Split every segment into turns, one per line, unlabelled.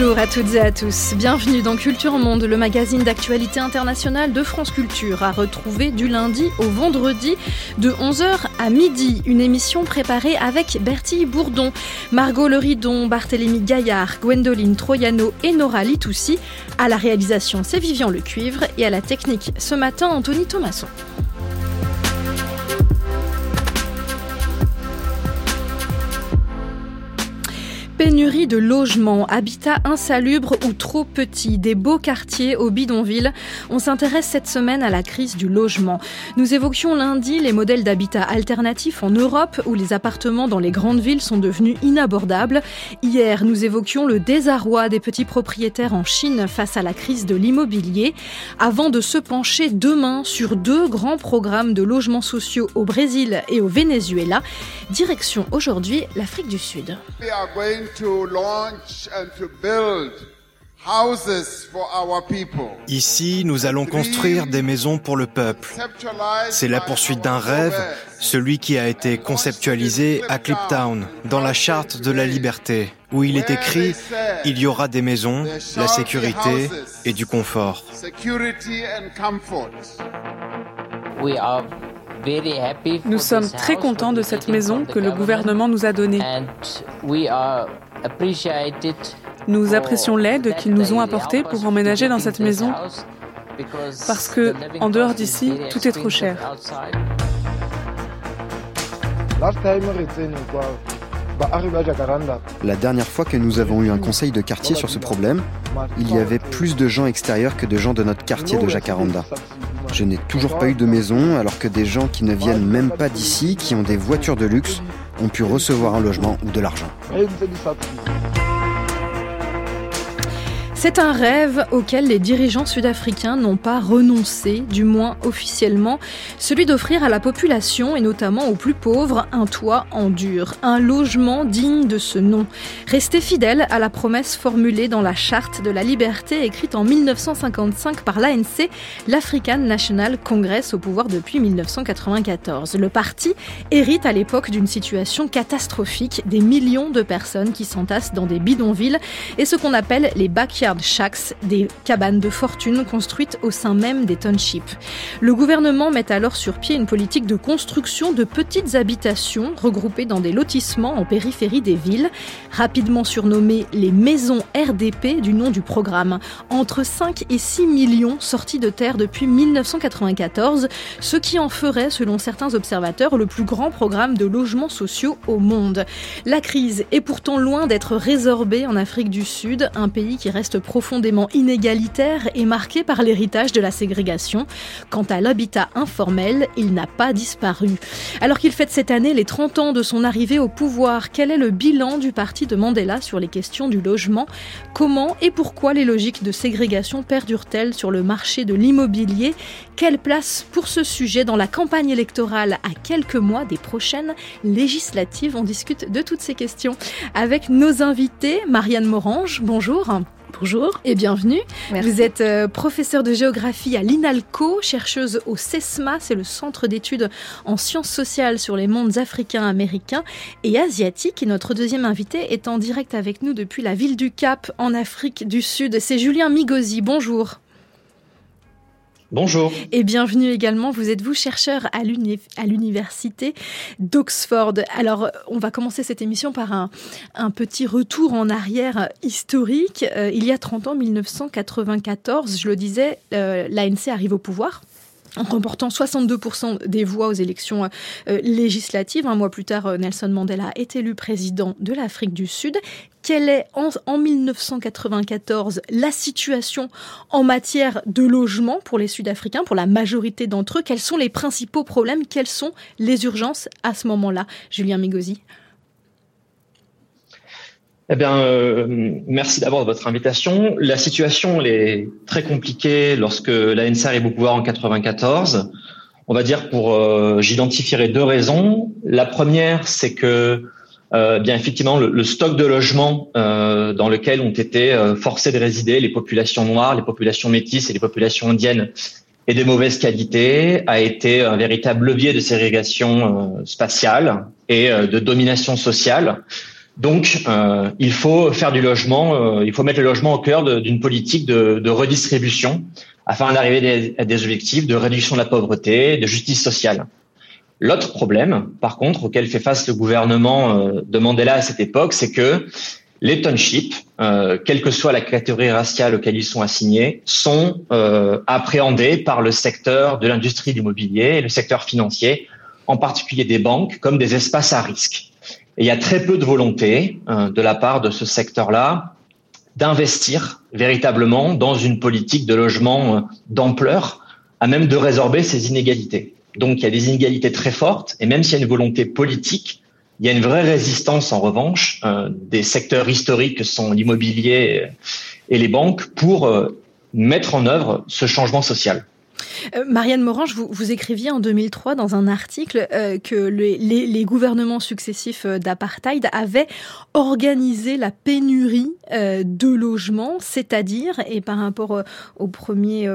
Bonjour à toutes et à tous. Bienvenue dans Culture Monde, le magazine d'actualité internationale de France Culture, à retrouver du lundi au vendredi de 11h à midi. Une émission préparée avec Bertie Bourdon, Margot Leridon, Barthélémy Gaillard, Gwendoline Troyano et Nora Litoussi. À la réalisation, c'est Vivian Le Cuivre et à la technique ce matin, Anthony Thomasson. Pénurie de logements, habitats insalubres ou trop petits, des beaux quartiers aux bidonvilles. On s'intéresse cette semaine à la crise du logement. Nous évoquions lundi les modèles d'habitat alternatifs en Europe où les appartements dans les grandes villes sont devenus inabordables. Hier, nous évoquions le désarroi des petits propriétaires en Chine face à la crise de l'immobilier. Avant de se pencher demain sur deux grands programmes de logements sociaux au Brésil et au Venezuela, direction aujourd'hui l'Afrique du Sud.
Ici, nous allons construire des maisons pour le peuple. C'est la poursuite d'un rêve, celui qui a été conceptualisé à Cliptown, dans la charte de la liberté, où il est écrit il y aura des maisons, la sécurité et du confort.
Nous sommes très contents de cette maison que le gouvernement nous a donnée. Nous apprécions l'aide qu'ils nous ont apportée pour emménager dans cette maison parce que, en dehors d'ici, tout est trop cher.
La dernière fois que nous avons eu un conseil de quartier sur ce problème, il y avait plus de gens extérieurs que de gens de notre quartier de Jacaranda. Je n'ai toujours pas eu de maison alors que des gens qui ne viennent même pas d'ici, qui ont des voitures de luxe, ont pu recevoir un logement ou de l'argent.
C'est un rêve auquel les dirigeants sud-africains n'ont pas renoncé, du moins officiellement, celui d'offrir à la population, et notamment aux plus pauvres, un toit en dur, un logement digne de ce nom. Rester fidèle à la promesse formulée dans la charte de la liberté écrite en 1955 par l'ANC, l'African National Congress au pouvoir depuis 1994. Le parti hérite à l'époque d'une situation catastrophique, des millions de personnes qui s'entassent dans des bidonvilles et ce qu'on appelle les des cabanes de fortune construites au sein même des townships. Le gouvernement met alors sur pied une politique de construction de petites habitations regroupées dans des lotissements en périphérie des villes, rapidement surnommées les maisons RDP du nom du programme. Entre 5 et 6 millions sortis de terre depuis 1994, ce qui en ferait, selon certains observateurs, le plus grand programme de logements sociaux au monde. La crise est pourtant loin d'être résorbée en Afrique du Sud, un pays qui reste profondément inégalitaire et marqué par l'héritage de la ségrégation. Quant à l'habitat informel, il n'a pas disparu. Alors qu'il fête cette année les 30 ans de son arrivée au pouvoir, quel est le bilan du parti de Mandela sur les questions du logement? Comment et pourquoi les logiques de ségrégation perdurent-elles sur le marché de l'immobilier? Quelle place pour ce sujet dans la campagne électorale? À quelques mois des prochaines législatives On discute de toutes ces questions avec nos invités. Marianne Morange, bonjour. Bonjour et bienvenue. Vous êtes euh, professeur de géographie à l'INALCO, chercheuse au CESMA, c'est le centre d'études en sciences sociales sur les mondes africains, américains et asiatiques. Et notre deuxième invité est en direct avec nous depuis la ville du Cap en Afrique du Sud. C'est Julien Migosi. Bonjour.
Bonjour.
Et bienvenue également. Vous êtes vous chercheur à l'université d'Oxford? Alors, on va commencer cette émission par un, petit retour en arrière historique. Euh, il y a 30 ans, 1994, je le disais, euh, l'ANC arrive au pouvoir en remportant 62% des voix aux élections euh, législatives. Un mois plus tard, Nelson Mandela est élu président de l'Afrique du Sud. Quelle est en, en, 1994 la situation en matière de logement pour les Sud-Africains, pour la majorité d'entre eux? Quels sont les principaux problèmes? Quelles sont les urgences à ce moment-là? Julien Migosi
eh bien, euh, merci d'abord de votre invitation. La situation est très compliquée lorsque l'ANC arrive au pouvoir en 94. On va dire pour, euh, j'identifierai deux raisons. La première, c'est que, euh, bien effectivement, le, le, stock de logements euh, dans lequel ont été euh, forcés de résider les populations noires, les populations métisses et les populations indiennes et de mauvaise qualité a été un véritable levier de ségrégation euh, spatiale et de domination sociale Donc, euh, il faut faire du logement, euh, il faut mettre le logement au cœur d'une politique de, de, redistribution afin d'arriver à des objectifs de réduction de la pauvreté, de justice sociale. L'autre problème, par contre, auquel fait face le gouvernement euh, de Mandela à cette époque, c'est que les townships, euh, quelle que soit la catégorie raciale auquel ils sont assignés, sont euh, appréhendés par le secteur de l'industrie immobilier, le secteur financier, en particulier des banques, comme des espaces à risque. Et il y a très peu de volonté de la part de ce secteur-là d'investir véritablement dans une politique de logement d'ampleur, à même de résorber ces inégalités. Donc il y a des inégalités très fortes, et même s'il y a une volonté politique, il y a une vraie résistance en revanche euh, des secteurs historiques que sont l'immobilier et les banques pour euh, mettre en œuvre ce changement social.
Euh, Marianne Morange, vous, écriviez en 2003 dans un article euh, que les, gouvernements successifs euh, d'apartheid avaient organisé la pénurie de logements, c'est-à-dire, et par rapport au, premier,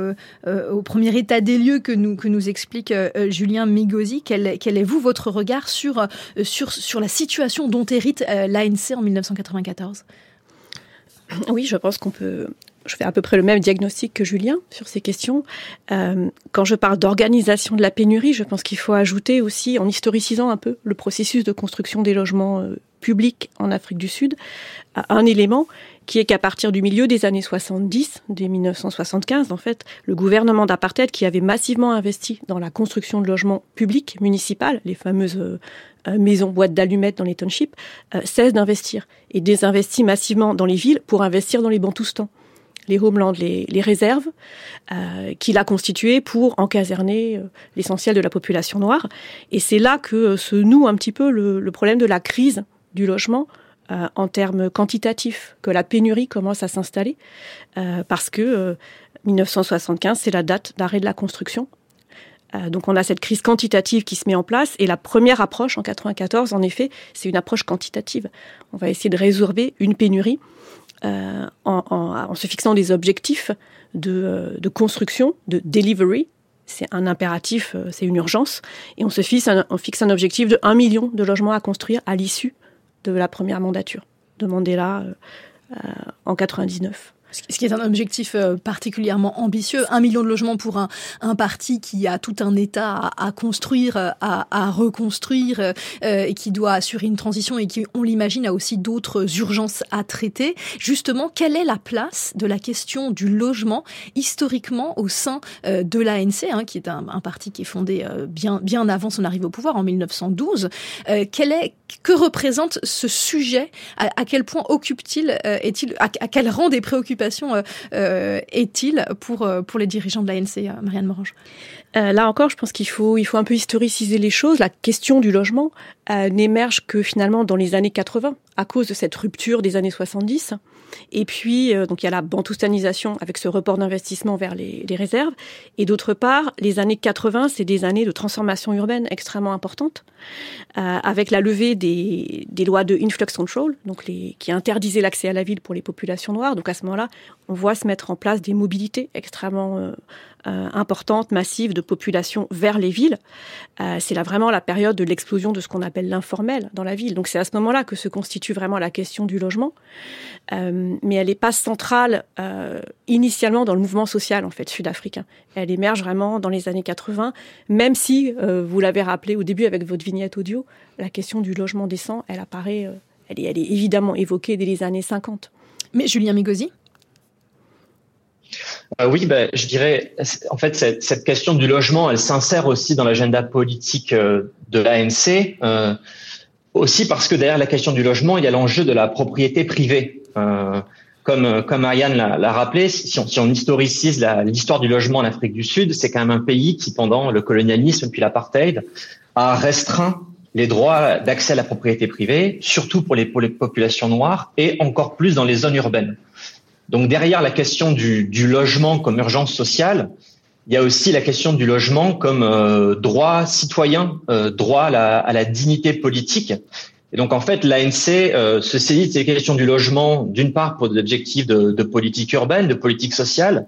état des lieux que nous, que nous explique Julien Migosi, quel, est vous votre regard sur, sur, sur la situation dont hérite l'ANC en 1994
oui, je pense qu'on peut je fais à peu près le même diagnostic que Julien sur ces questions. Euh, quand je parle d'organisation de la pénurie, je pense qu'il faut ajouter aussi, en historicisant un peu le processus de construction des logements euh, publics en Afrique du Sud, un élément qui est qu'à partir du milieu des années 70, dès 1975, en fait, le gouvernement d'apartheid, qui avait massivement investi dans la construction de logements publics municipaux, les fameuses euh, maisons boîtes d'allumettes dans les townships, cesse d'investir et désinvestit massivement dans les villes pour investir dans les bantoustans les homelands, les, réserves, euh, qu'il a constituées pour encaserner euh, l'essentiel de la population noire. Et c'est là que euh, se noue un petit peu le, problème de la crise du logement en termes quantitatifs, que la pénurie commence à s'installer, parce que 1975, c'est la date d'arrêt de la construction. donc on a cette crise quantitative qui se met en place, et la première approche en 94, en effet, c'est une approche quantitative. On va essayer de résorber une pénurie euh, en, se fixant des objectifs de, euh, construction, de delivery. C'est un impératif, euh, c'est une urgence. Et on se fixe un, objectif de 1 million de logements à construire à l'issue de la première mandature de Mandela en 99
ce qui est un objectif euh, particulièrement ambitieux. Un million de logements pour un, un parti qui a tout un État à, construire, à, à reconstruire, euh, et qui doit assurer une transition et qui, on l'imagine, a aussi d'autres urgences à traiter. Justement, quelle est la place de la question du logement historiquement au sein euh, de l'ANC, hein, qui est un, un, parti qui est fondé bien, bien avant son arrivée au pouvoir, en 1912 quel est, Que représente ce sujet? À, à quel point occupe-t-il, est-il, à, à quel rang des préoccupations euh, euh, est-il pour, euh, pour les dirigeants de l'ANC, Marianne Morange
Là encore, je pense qu'il faut, il faut un peu historiciser les choses. La question du logement n'émerge que finalement dans les années 80, à cause de cette rupture des années 70. Et puis, donc il y a la bantoustanisation avec ce report d'investissement vers les, réserves. Et d'autre part, les années 80, c'est des années de transformation urbaine extrêmement importantes, avec la levée des, des, lois de influx control, donc les, qui interdisaient l'accès à la ville pour les populations noires. Donc à ce moment-là, on voit se mettre en place des mobilités extrêmement euh, euh, importantes, massives de population vers les villes. Euh, c'est là vraiment la période de l'explosion de ce qu'on appelle l'informel dans la ville. Donc c'est à ce moment-là que se constitue vraiment la question du logement. mais elle n'est pas centrale initialement dans le mouvement social en fait sud-africain. Elle émerge vraiment dans les années 80, même si, vous l'avez rappelé au début avec votre vignette audio, la question du logement décent, elle apparaît, elle est, elle est évidemment évoquée dès les années 50.
Mais Julien Migosi?
Euh, oui, ben, je dirais, en fait, cette, question du logement, elle s'insère aussi dans l'agenda politique euh, de l'ANC, euh, aussi parce que derrière la question du logement, il y a l'enjeu de la propriété privée. Comme, Marianne l'a rappelé, si on, historicise l'histoire du logement en Afrique du Sud, c'est quand même un pays qui, pendant le colonialisme puis l'apartheid, a restreint les droits d'accès à la propriété privée, surtout pour les populations noires et encore plus dans les zones urbaines. Donc derrière la question du, logement comme urgence sociale, il y a aussi la question du logement comme euh, droit citoyen, euh, droit à la, dignité politique. Et donc en fait, l'ANC euh, se saisit de ces questions du logement, d'une part pour des objectifs de, politique urbaine, de politique sociale,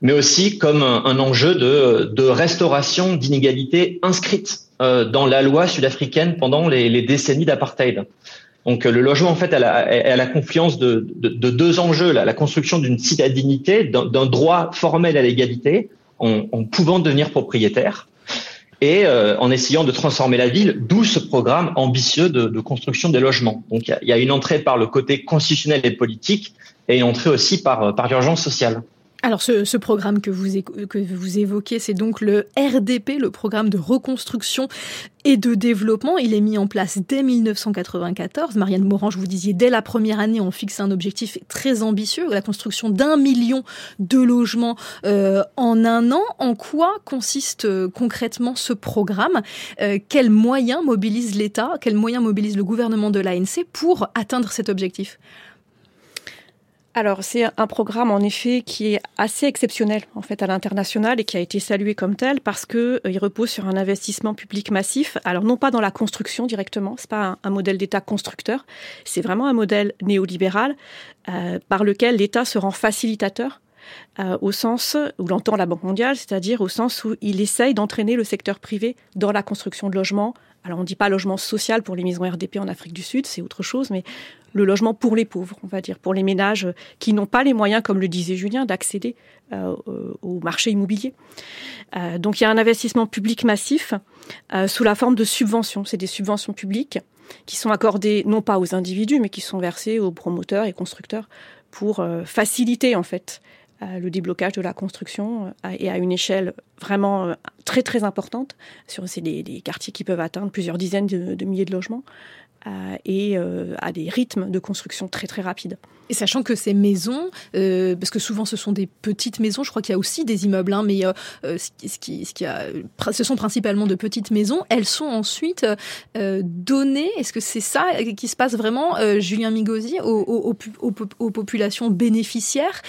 mais aussi comme un, enjeu de, restauration d'inégalités inscrites dans la loi sud-africaine pendant les décennies d'apartheid. Donc le logement, en fait, est à la confluence de, deux enjeux, la construction d'une citadinité, d'un droit formel à l'égalité, en, pouvant devenir propriétaire, et euh, en essayant de transformer la ville, d'où ce programme ambitieux de, construction des logements. Donc il y, a une entrée par le côté constitutionnel et politique, et une entrée aussi par, par l'urgence sociale.
Alors ce, programme que vous, que vous évoquez, c'est donc le RDP, le programme de reconstruction et de développement. Il est mis en place dès 1994. Marianne Morange, vous disiez, dès la première année, on fixe un objectif très ambitieux, la construction d'un million de logements euh, en un an. En quoi consiste euh, concrètement ce programme? Euh, Quels moyens mobilise l'État Quels moyens mobilise le gouvernement de l'ANC pour atteindre cet objectif?
Alors c'est un programme en effet qui est assez exceptionnel en fait à l'international et qui a été salué comme tel parce que euh, il repose sur un investissement public massif. Alors non pas dans la construction directement, c'est pas un, modèle d'État constructeur, c'est vraiment un modèle néolibéral euh, par lequel l'État se rend facilitateur euh, au sens où l'entend la Banque mondiale, c'est-à-dire au sens où il essaye d'entraîner le secteur privé dans la construction de logements. Alors on ne dit pas logement social pour les maisons RDP en Afrique du Sud, c'est autre chose, mais le logement pour les pauvres, on va dire, pour les ménages qui n'ont pas les moyens, comme le disait Julien, d'accéder euh, au marché immobilier. Euh, donc il y a un investissement public massif euh, sous la forme de subventions. C'est des subventions publiques qui sont accordées non pas aux individus, mais qui sont versées aux promoteurs et constructeurs pour faciliter en fait le déblocage de la construction et à une échelle vraiment très très importante. C'est des, quartiers qui peuvent atteindre plusieurs dizaines de milliers de logements. Euh, et euh, à des rythmes de construction très très rapides.
Et sachant que ces maisons, euh, parce que souvent ce sont des petites maisons, je crois qu'il y a aussi des immeubles, mais ce, qui, ce, sont principalement de petites maisons, elles sont ensuite données, est-ce que c'est ça qui se passe vraiment, Julien Migosi, aux, populations bénéficiaires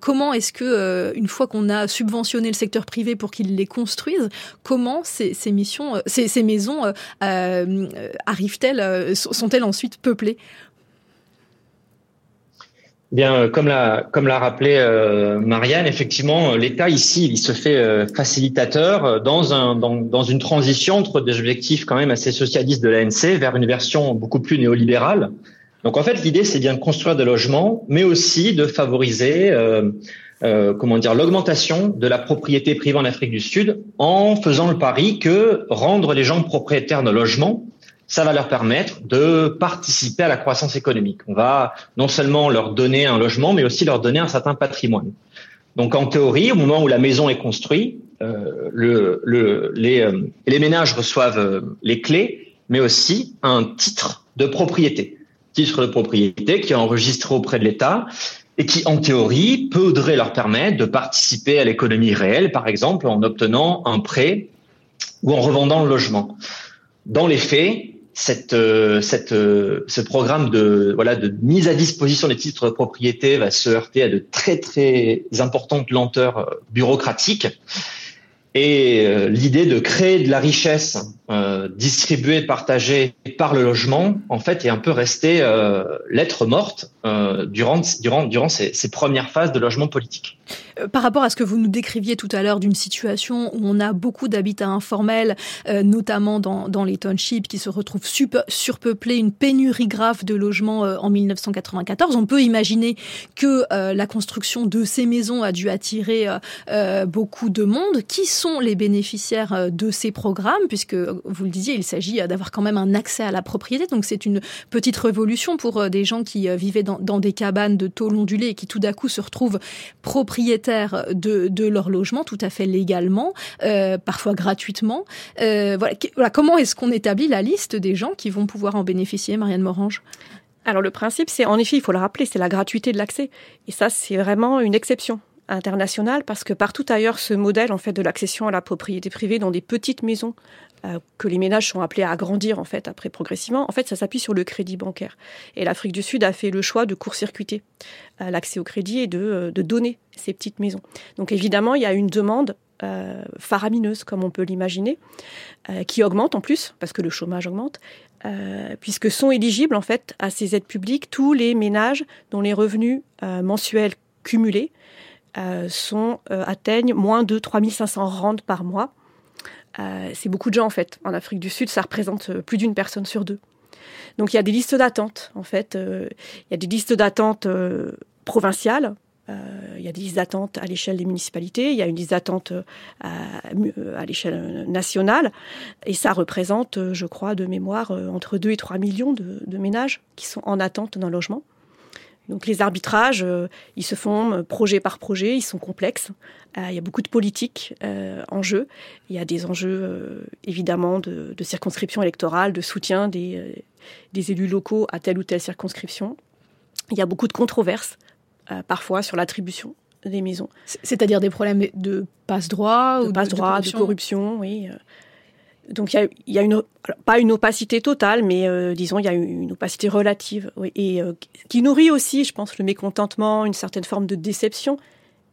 Comment est-ce que, une fois qu'on a subventionné le secteur privé pour qu'il les construise, comment ces, missions, ces maisons arrivent-elles sont-elles ensuite peuplées?
Bien, euh, comme l'a comme l'a rappelé euh, Marianne, effectivement, l'État ici, il se fait euh, facilitateur dans un dans, dans, une transition entre des objectifs quand même assez socialistes de l'ANC vers une version beaucoup plus néolibérale. Donc en fait, l'idée c'est bien de construire des logements, mais aussi de favoriser comment dire l'augmentation de la propriété privée en Afrique du Sud en faisant le pari que rendre les gens propriétaires de logements ça va leur permettre de participer à la croissance économique. On va non seulement leur donner un logement, mais aussi leur donner un certain patrimoine. Donc en théorie, au moment où la maison est construite, euh, euh, les, ménages reçoivent euh, les clés, mais aussi un titre de propriété. Titre de propriété qui est enregistré auprès de l'État et qui, en théorie, peut leur permettre de participer à l'économie réelle, par exemple, en obtenant un prêt ou en revendant le logement. Dans les faits, cette, euh, euh, ce programme de, voilà, de mise à disposition des titres de propriété va se heurter à de très très importantes lenteurs euh, bureaucratiques. Et l'idée de créer de la richesse euh, distribuée, par le logement, en fait, est un peu restée euh, lettre morte euh, durant, durant, durant ces, premières phases de logement politique.
Euh, par rapport à ce que vous nous décriviez tout à l'heure d'une situation où on a beaucoup d'habitats informels, euh, notamment dans, dans, les townships qui se retrouvent surpeuplés, une pénurie grave de logements en 1994, on peut imaginer que la construction de ces maisons a dû attirer beaucoup de monde. Qui sont les bénéficiaires de ces programmes? Puisque, vous le disiez, il s'agit d'avoir quand même un accès à la propriété. Donc c'est une petite révolution pour des gens qui vivaient dans, des cabanes de tôle ondulée et qui tout d'un coup se retrouvent propriétaires de, leur logement tout à fait légalement, euh, parfois gratuitement. Euh, comment est-ce qu'on établit la liste des gens qui vont pouvoir en bénéficier, Marianne Morange?
Alors le principe, c'est en effet, il faut le rappeler, c'est la gratuité de l'accès. Et ça, c'est vraiment une exception internationale parce que partout ailleurs, ce modèle en fait de l'accession à la propriété privée dans des petites maisons euh, que les ménages sont appelés à agrandir en fait après progressivement, en fait ça s'appuie sur le crédit bancaire. Et l'Afrique du Sud a fait le choix de court-circuiter euh, l'accès au crédit et de, euh, de, donner ces petites maisons. Donc évidemment il y a une demande faramineuse comme on peut l'imaginer, qui augmente en plus parce que le chômage augmente. puisque sont éligibles en fait à ces aides publiques tous les ménages dont les revenus mensuels cumulés sont atteignent moins de 3500 rand par mois euh, c'est beaucoup de gens en fait. En Afrique du Sud, ça représente euh, plus d'une personne sur deux. Donc il y a des listes d'attente, en fait. il y a des listes d'attente provinciales euh, il y a des listes d'attente à l'échelle des municipalités, il y a une liste d'attente euh, à, l'échelle nationale, et ça représente, euh, je crois, de mémoire, entre 2 et 3 millions de, ménages qui sont en attente d'un logement. Donc les arbitrages, ils se font projet par projet, ils sont complexes. il y a beaucoup de politique en jeu. Il y a des enjeux évidemment de, circonscription électorale, de soutien des, des, élus locaux à telle ou telle circonscription. Il y a beaucoup de controverses euh, parfois sur l'attribution des maisons.
C'est-à-dire des problèmes de passe-droit
ou passe-droit, de, corruption, oui. Euh. Donc il y a, une, pas une opacité totale, mais euh, disons il y a une opacité relative, et qui nourrit aussi, je pense, le mécontentement, une certaine forme de déception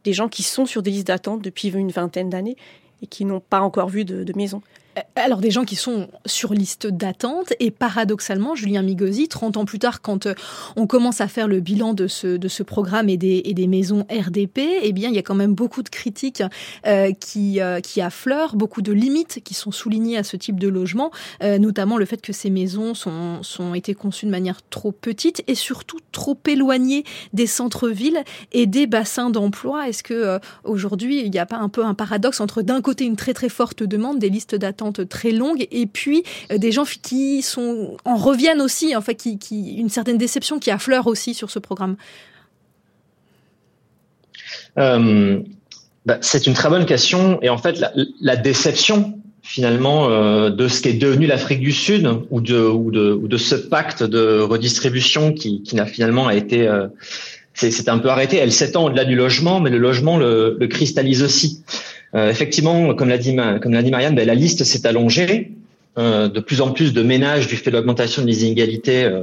des gens qui sont sur des listes d'attente depuis une vingtaine d'années et qui n'ont pas encore vu de maison.
Euh, alors des gens qui sont sur liste d'attente et paradoxalement, Julien Migosi, 30 ans plus tard, quand euh, on commence à faire le bilan de ce, de ce programme et des, et des maisons RDP, eh bien il y a quand même beaucoup de critiques euh, qui, qui affleurent, beaucoup de limites qui sont soulignées à ce type de logement, notamment le fait que ces maisons sont, sont été conçues de manière trop petite et surtout trop éloignées des centres-villes et des bassins d'emploi. Est-ce que aujourd'hui il n'y a pas un peu un paradoxe entre d'un côté une très très forte demande des listes d'attente très longue et puis euh, des gens qui sont en reviennent aussi, en fait, qui, qui une certaine déception qui affleure aussi sur ce programme.
Euh, bah, c'est une très bonne question et en fait la, déception finalement euh, de ce qui est devenu l'Afrique du Sud ou de, ce pacte de redistribution qui, qui n'a finalement été c'est un peu arrêté. Elle s'étend au-delà du logement, mais le logement le cristallise aussi. Euh, effectivement, comme l'a dit, comme l'a dit Marianne, ben, la liste s'est allongée. Euh, de plus en plus de ménages, du fait de l'augmentation des inégalités, euh,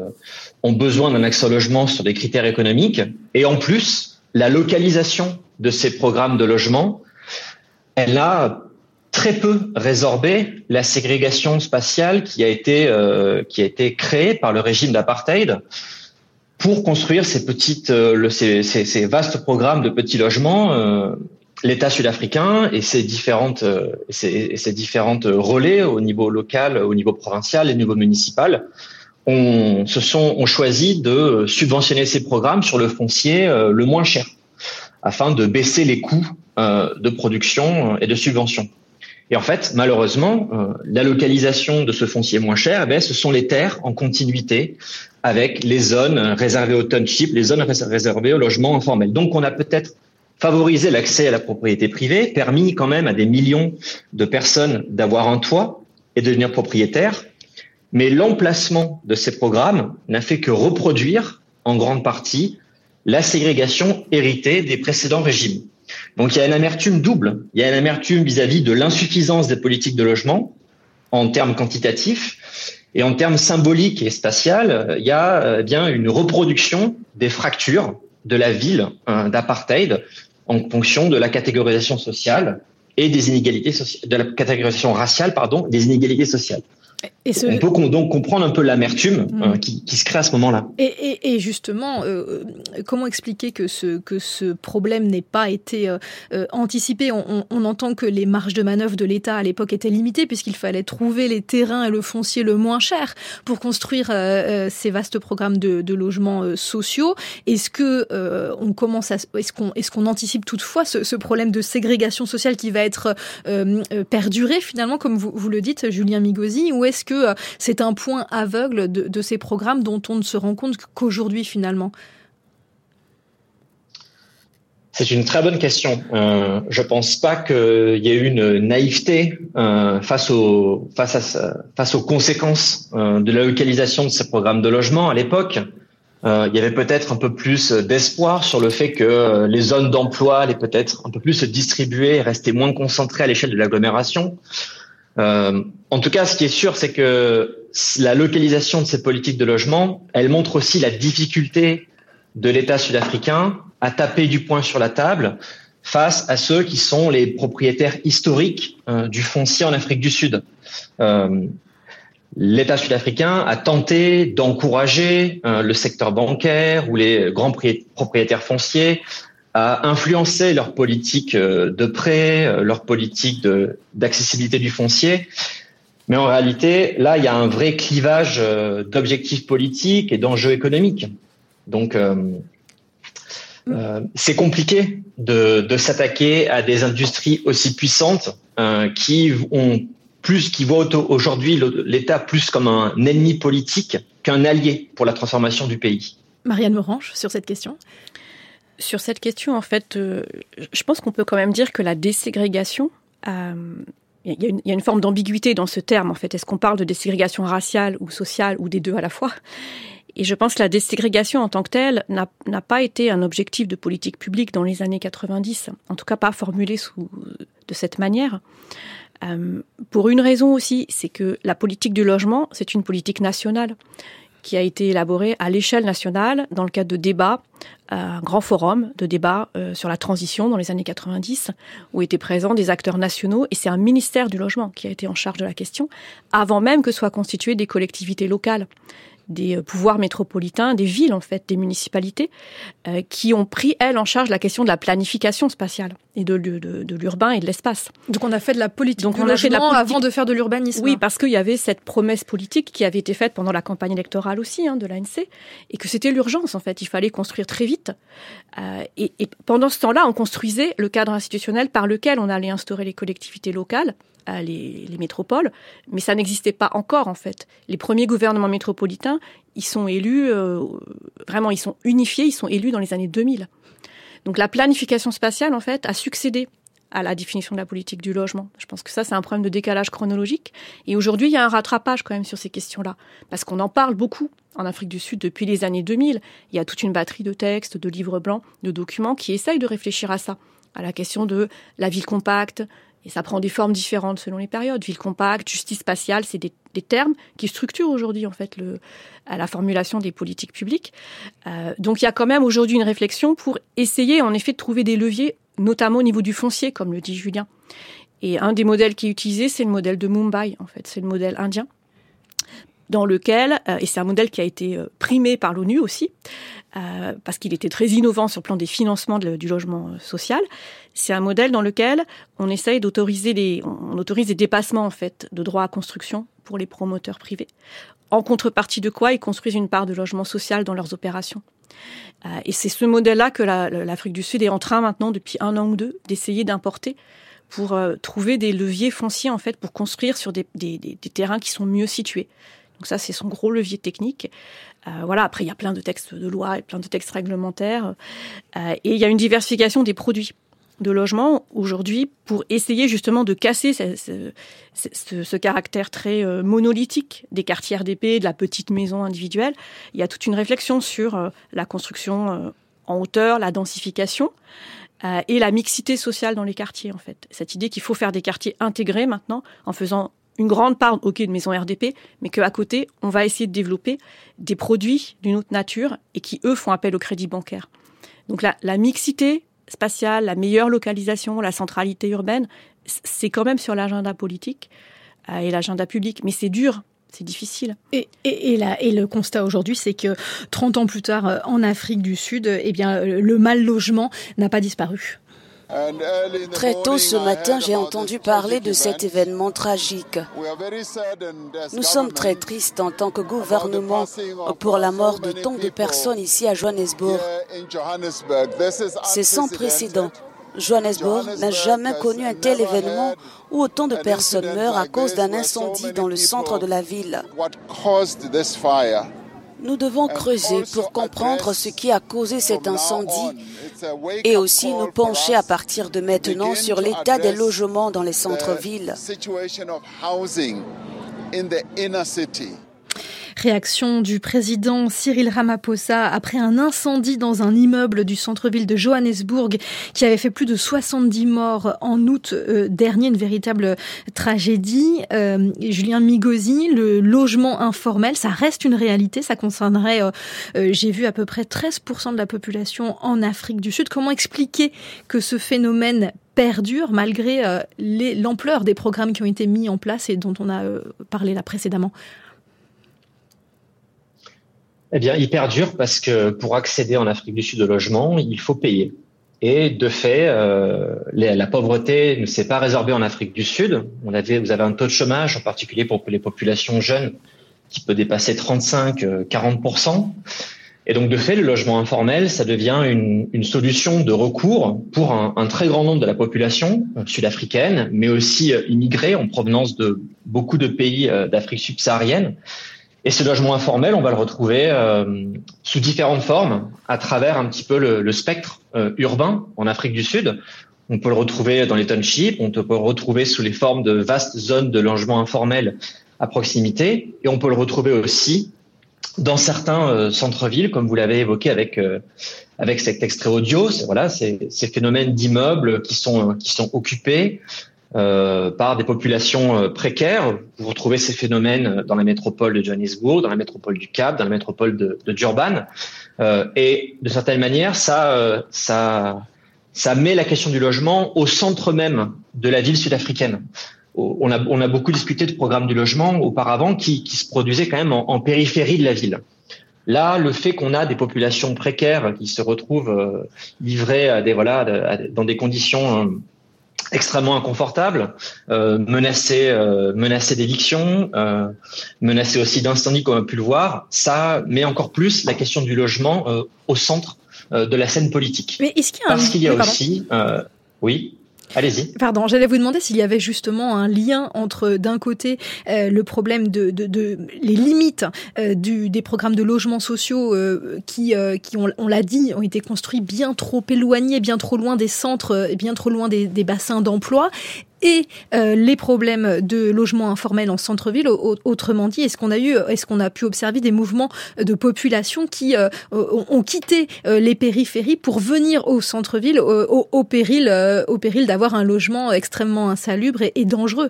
ont besoin d'un accès au logement sur des critères économiques. Et en plus, la localisation de ces programmes de logement, elle a très peu résorbé la ségrégation spatiale qui a été qui a été créée par le régime d'apartheid pour construire ces petites le, ces, ces, ces, vastes programmes de petits logements l'État sud-africain et ses différentes, euh, ses, différentes relais au niveau local, au niveau provincial et au niveau municipal ont, se sont, ont choisi de subventionner ces programmes sur le foncier euh, le moins cher afin de baisser les coûts euh, de production et de subvention. Et en fait, malheureusement, la localisation de ce foncier moins cher, eh ce sont les terres en continuité avec les zones réservées au township, les zones réservées au logement informel. Donc, on a peut-être favoriser l'accès à la propriété privée, permis quand même à des millions de personnes d'avoir un toit et de devenir propriétaires. Mais l'emplacement de ces programmes n'a fait que reproduire en grande partie la ségrégation héritée des précédents régimes. Donc il y a une amertume double. Il y a une amertume vis-à-vis de l'insuffisance des politiques de logement en termes quantitatifs et en termes symboliques et spatial, il y a euh, bien une reproduction des fractures de la ville hein, d'apartheid en fonction de la catégorisation sociale et des inégalités sociales, de la catégorisation raciale, pardon, des inégalités sociales. On peut donc comprendre un peu l'amertume euh, qui, qui, se crée à ce moment-là.
Et, et, justement, euh, euh, comment expliquer que ce, que ce problème n'ait pas été euh, anticipé? On, on, entend que les marges de manœuvre de l'État à l'époque étaient limitées puisqu'il fallait trouver les terrains et le foncier le moins cher pour construire ces vastes programmes de, de logements sociaux. Est-ce que on commence à, est-ce qu'on, est-ce qu'on anticipe toutefois ce, ce, problème de ségrégation sociale qui va être perduré finalement, comme vous, vous le dites, Julien Migosi, ou est-ce que euh, c'est un point aveugle de, ces programmes dont on ne se rend compte qu'aujourd'hui finalement?
C'est une très bonne question. Euh, je pense pas qu'il y ait eu une naïveté euh, face, aux, conséquences euh, de la localisation de ces programmes de logement à l'époque. il y avait peut-être un peu plus d'espoir sur le fait que les zones d'emploi allaient peut-être un peu plus se distribuer rester moins concentrées à l'échelle de l'agglomération. Euh, en tout cas, ce qui est sûr, c'est que la localisation de ces politiques de logement, elle montre aussi la difficulté de l'État sud-africain à taper du poing sur la table face à ceux qui sont les propriétaires historiques euh, du foncier en Afrique du Sud. Euh, L'État sud-africain a tenté d'encourager le secteur bancaire ou les grands propriétaires fonciers à influencer leur politique euh, de prêt, euh, leur politique d'accessibilité du foncier, Mais en réalité, là, il y a un vrai clivage euh, d'objectifs politiques et d'enjeux économiques. Donc, euh, euh, c'est compliqué de, s'attaquer à des industries aussi puissantes euh, qui ont plus, qui voient aujourd'hui l'État plus comme un ennemi politique qu'un allié pour la transformation du pays.
Marianne Morange, sur cette question
Sur cette question, en fait, euh, je pense qu'on peut quand même dire que la déségrégation euh, il y, a une forme d'ambiguïté dans ce terme, en fait. Est-ce qu'on parle de déségrégation raciale ou sociale ou des deux à la fois? Et je pense que la déségrégation en tant que telle n'a pas été un objectif de politique publique dans les années 90, en tout cas pas formulé sous, de cette manière. Euh, pour une raison aussi, c'est que la politique du logement, c'est une politique nationale qui a été élaborée à l'échelle nationale dans le cadre de débats, euh, un grand forum de débats euh, sur la transition dans les années 90, où étaient présents des acteurs nationaux, et c'est un ministère du logement qui a été en charge de la question, avant même que soient constituées des collectivités locales des euh, pouvoirs métropolitains, des villes en fait, des municipalités, euh, qui ont pris elles en charge la question de la planification spatiale et de, de, de, l'urbain et de l'espace.
Donc on a fait de la politique Donc on a fait de la politique... avant de faire de l'urbanisme.
Oui, parce qu'il y avait cette promesse politique qui avait été faite pendant la campagne électorale aussi hein, de l'ANC, et que c'était l'urgence en fait. Il fallait construire très vite. Euh, et, et pendant ce temps-là, on construisait le cadre institutionnel par lequel on allait instaurer les collectivités locales les, les, métropoles, mais ça n'existait pas encore en fait. Les premiers gouvernements métropolitains, ils sont élus, euh, vraiment, ils sont unifiés, ils sont élus dans les années 2000. Donc la planification spatiale, en fait, a succédé à la définition de la politique du logement. Je pense que ça, c'est un problème de décalage chronologique. Et aujourd'hui, il y a un rattrapage quand même sur ces questions-là, parce qu'on en parle beaucoup en Afrique du Sud depuis les années 2000. Il y a toute une batterie de textes, de livres blancs, de documents qui essayent de réfléchir à ça, à la question de la ville compacte, et ça prend des formes différentes selon les périodes. Ville compacte, justice spatiale, c'est des, termes qui structurent aujourd'hui en fait la formulation des politiques publiques. Euh, donc il y a quand même aujourd'hui une réflexion pour essayer en effet de trouver des leviers, notamment au niveau du foncier, comme le dit Julien. Et un des modèles qui est utilisé, c'est le modèle de Mumbai, en fait, c'est le modèle indien dans lequel, euh, et c'est un modèle qui a été euh, primé par l'ONU aussi, euh, parce qu'il était très innovant sur le plan des financements du logement social, c'est un modèle dans lequel on essaye d'autoriser les, on autorise des dépassements en fait de droits à construction pour les promoteurs privés. En contrepartie de quoi ils construisent une part de logement social dans leurs opérations. Et c'est ce modèle-là que l'Afrique du Sud est en train maintenant, depuis un an ou deux, d'essayer d'importer pour trouver des leviers fonciers en fait pour construire sur des, des, des terrains qui sont mieux situés. Donc ça, c'est son gros levier technique. Euh, voilà. Après, il y a plein de textes de loi et plein de textes réglementaires. Euh, et il y a une diversification des produits de logement aujourd'hui pour essayer justement de casser ce, caractère très euh, monolithique des quartiers RDP, de la petite maison individuelle. Il y a toute une réflexion sur la construction en hauteur, la densification et la mixité sociale dans les quartiers en fait. Cette idée qu'il faut faire des quartiers intégrés maintenant en faisant une grande part ok de maisons RDP, mais qu'à côté on va essayer de développer des produits d'une autre nature et qui eux font appel au crédit bancaire. Donc la, la mixité spatiale, la meilleure localisation, la centralité urbaine, c'est quand même sur l'agenda politique euh, et l'agenda public, mais c'est dur. C'est difficile.
Et, et, et, et le constat aujourd'hui, c'est que 30 ans plus tard, en Afrique du Sud, eh bien, le mal logement n'a pas disparu.
Très tôt ce matin, j'ai entendu parler de cet événement tragique. Nous sommes très tristes en tant que gouvernement pour la mort de tant de personnes ici à Johannesburg. C'est sans précédent. Johannesburg n'a jamais connu un tel événement où autant de personnes meurent à cause d'un incendie dans le centre de la ville. Nous devons creuser pour comprendre ce qui a causé cet incendie et aussi nous pencher à partir de maintenant sur l'état des logements dans les centres-villes.
Réaction du président Cyril Ramaphosa après un incendie dans un immeuble du centre-ville de Johannesburg qui avait fait plus de 70 morts en août euh, dernier, une véritable tragédie. Euh, Julien Migosi, le logement informel, ça reste une réalité, ça concernerait, euh, j'ai vu à peu près 13% de la population en Afrique du Sud. Comment expliquer que ce phénomène perdure malgré l'ampleur des programmes qui ont été mis en place et dont on a parlé là précédemment?
Eh bien, il perdure parce que pour accéder en Afrique du Sud au logement, il faut payer. Et de fait, euh, la pauvreté ne s'est pas résorbée en Afrique du Sud. On avait, vous avez un taux de chômage, en particulier pour les populations jeunes, qui peut dépasser 35-40%. Et donc, de fait, le logement informel, ça devient une, solution de recours pour un, un, très grand nombre de la population euh, sud-africaine, mais aussi euh, immigrée en provenance de beaucoup de pays euh, d'Afrique subsaharienne. Et ce logement informel, on va le retrouver euh, sous différentes formes à travers un petit peu le, le spectre euh, urbain en Afrique du Sud. On peut le retrouver dans les townships, on peut le retrouver sous les formes de vastes zones de logement informel à proximité, et on peut le retrouver aussi dans certains euh, centres-villes, comme vous l'avez évoqué avec avec cet extrait audio. Voilà, ces phénomènes d'immeubles qui sont qui sont occupés euh, par des populations euh, précaires. Vous retrouvez ces phénomènes dans la métropole de Johannesburg, dans la métropole du Cap, dans la métropole de, Durban. Euh, et de certaine manière, ça, euh, ça, ça met la question du logement au centre même de la ville sud-africaine. On a, on a beaucoup discuté de programmes du logement auparavant qui, qui se produisaient quand même en, en périphérie de la ville. Là, le fait qu'on a des populations précaires qui se retrouvent livrées à des voilà dans des conditions extrêmement inconfortable, euh, menacé, euh, menacé d'éviction, euh, menacé aussi d'incendie comme on a pu le voir, ça met encore plus la question du logement euh, au centre euh, de la scène politique.
Mais est-ce qu'il y a
Parce qu'il y a aussi, euh, oui. Allez-y.
Pardon, j'allais vous demander s'il y avait justement un lien entre, d'un côté, euh, le problème de, de, de les limites euh, du, des programmes de logements sociaux euh, qui, qui on, l'a dit, ont été construits bien trop éloignés, bien trop loin des centres, bien trop loin des, des bassins d'emploi, et euh, les problèmes de logement informel en centre-ville. Autrement dit, est-ce qu'on a eu, est-ce qu'on a pu observer des mouvements de population qui euh, ont quitté euh, les périphéries pour venir au centre-ville au, au, péril, d'avoir un logement extrêmement insalubre et, dangereux?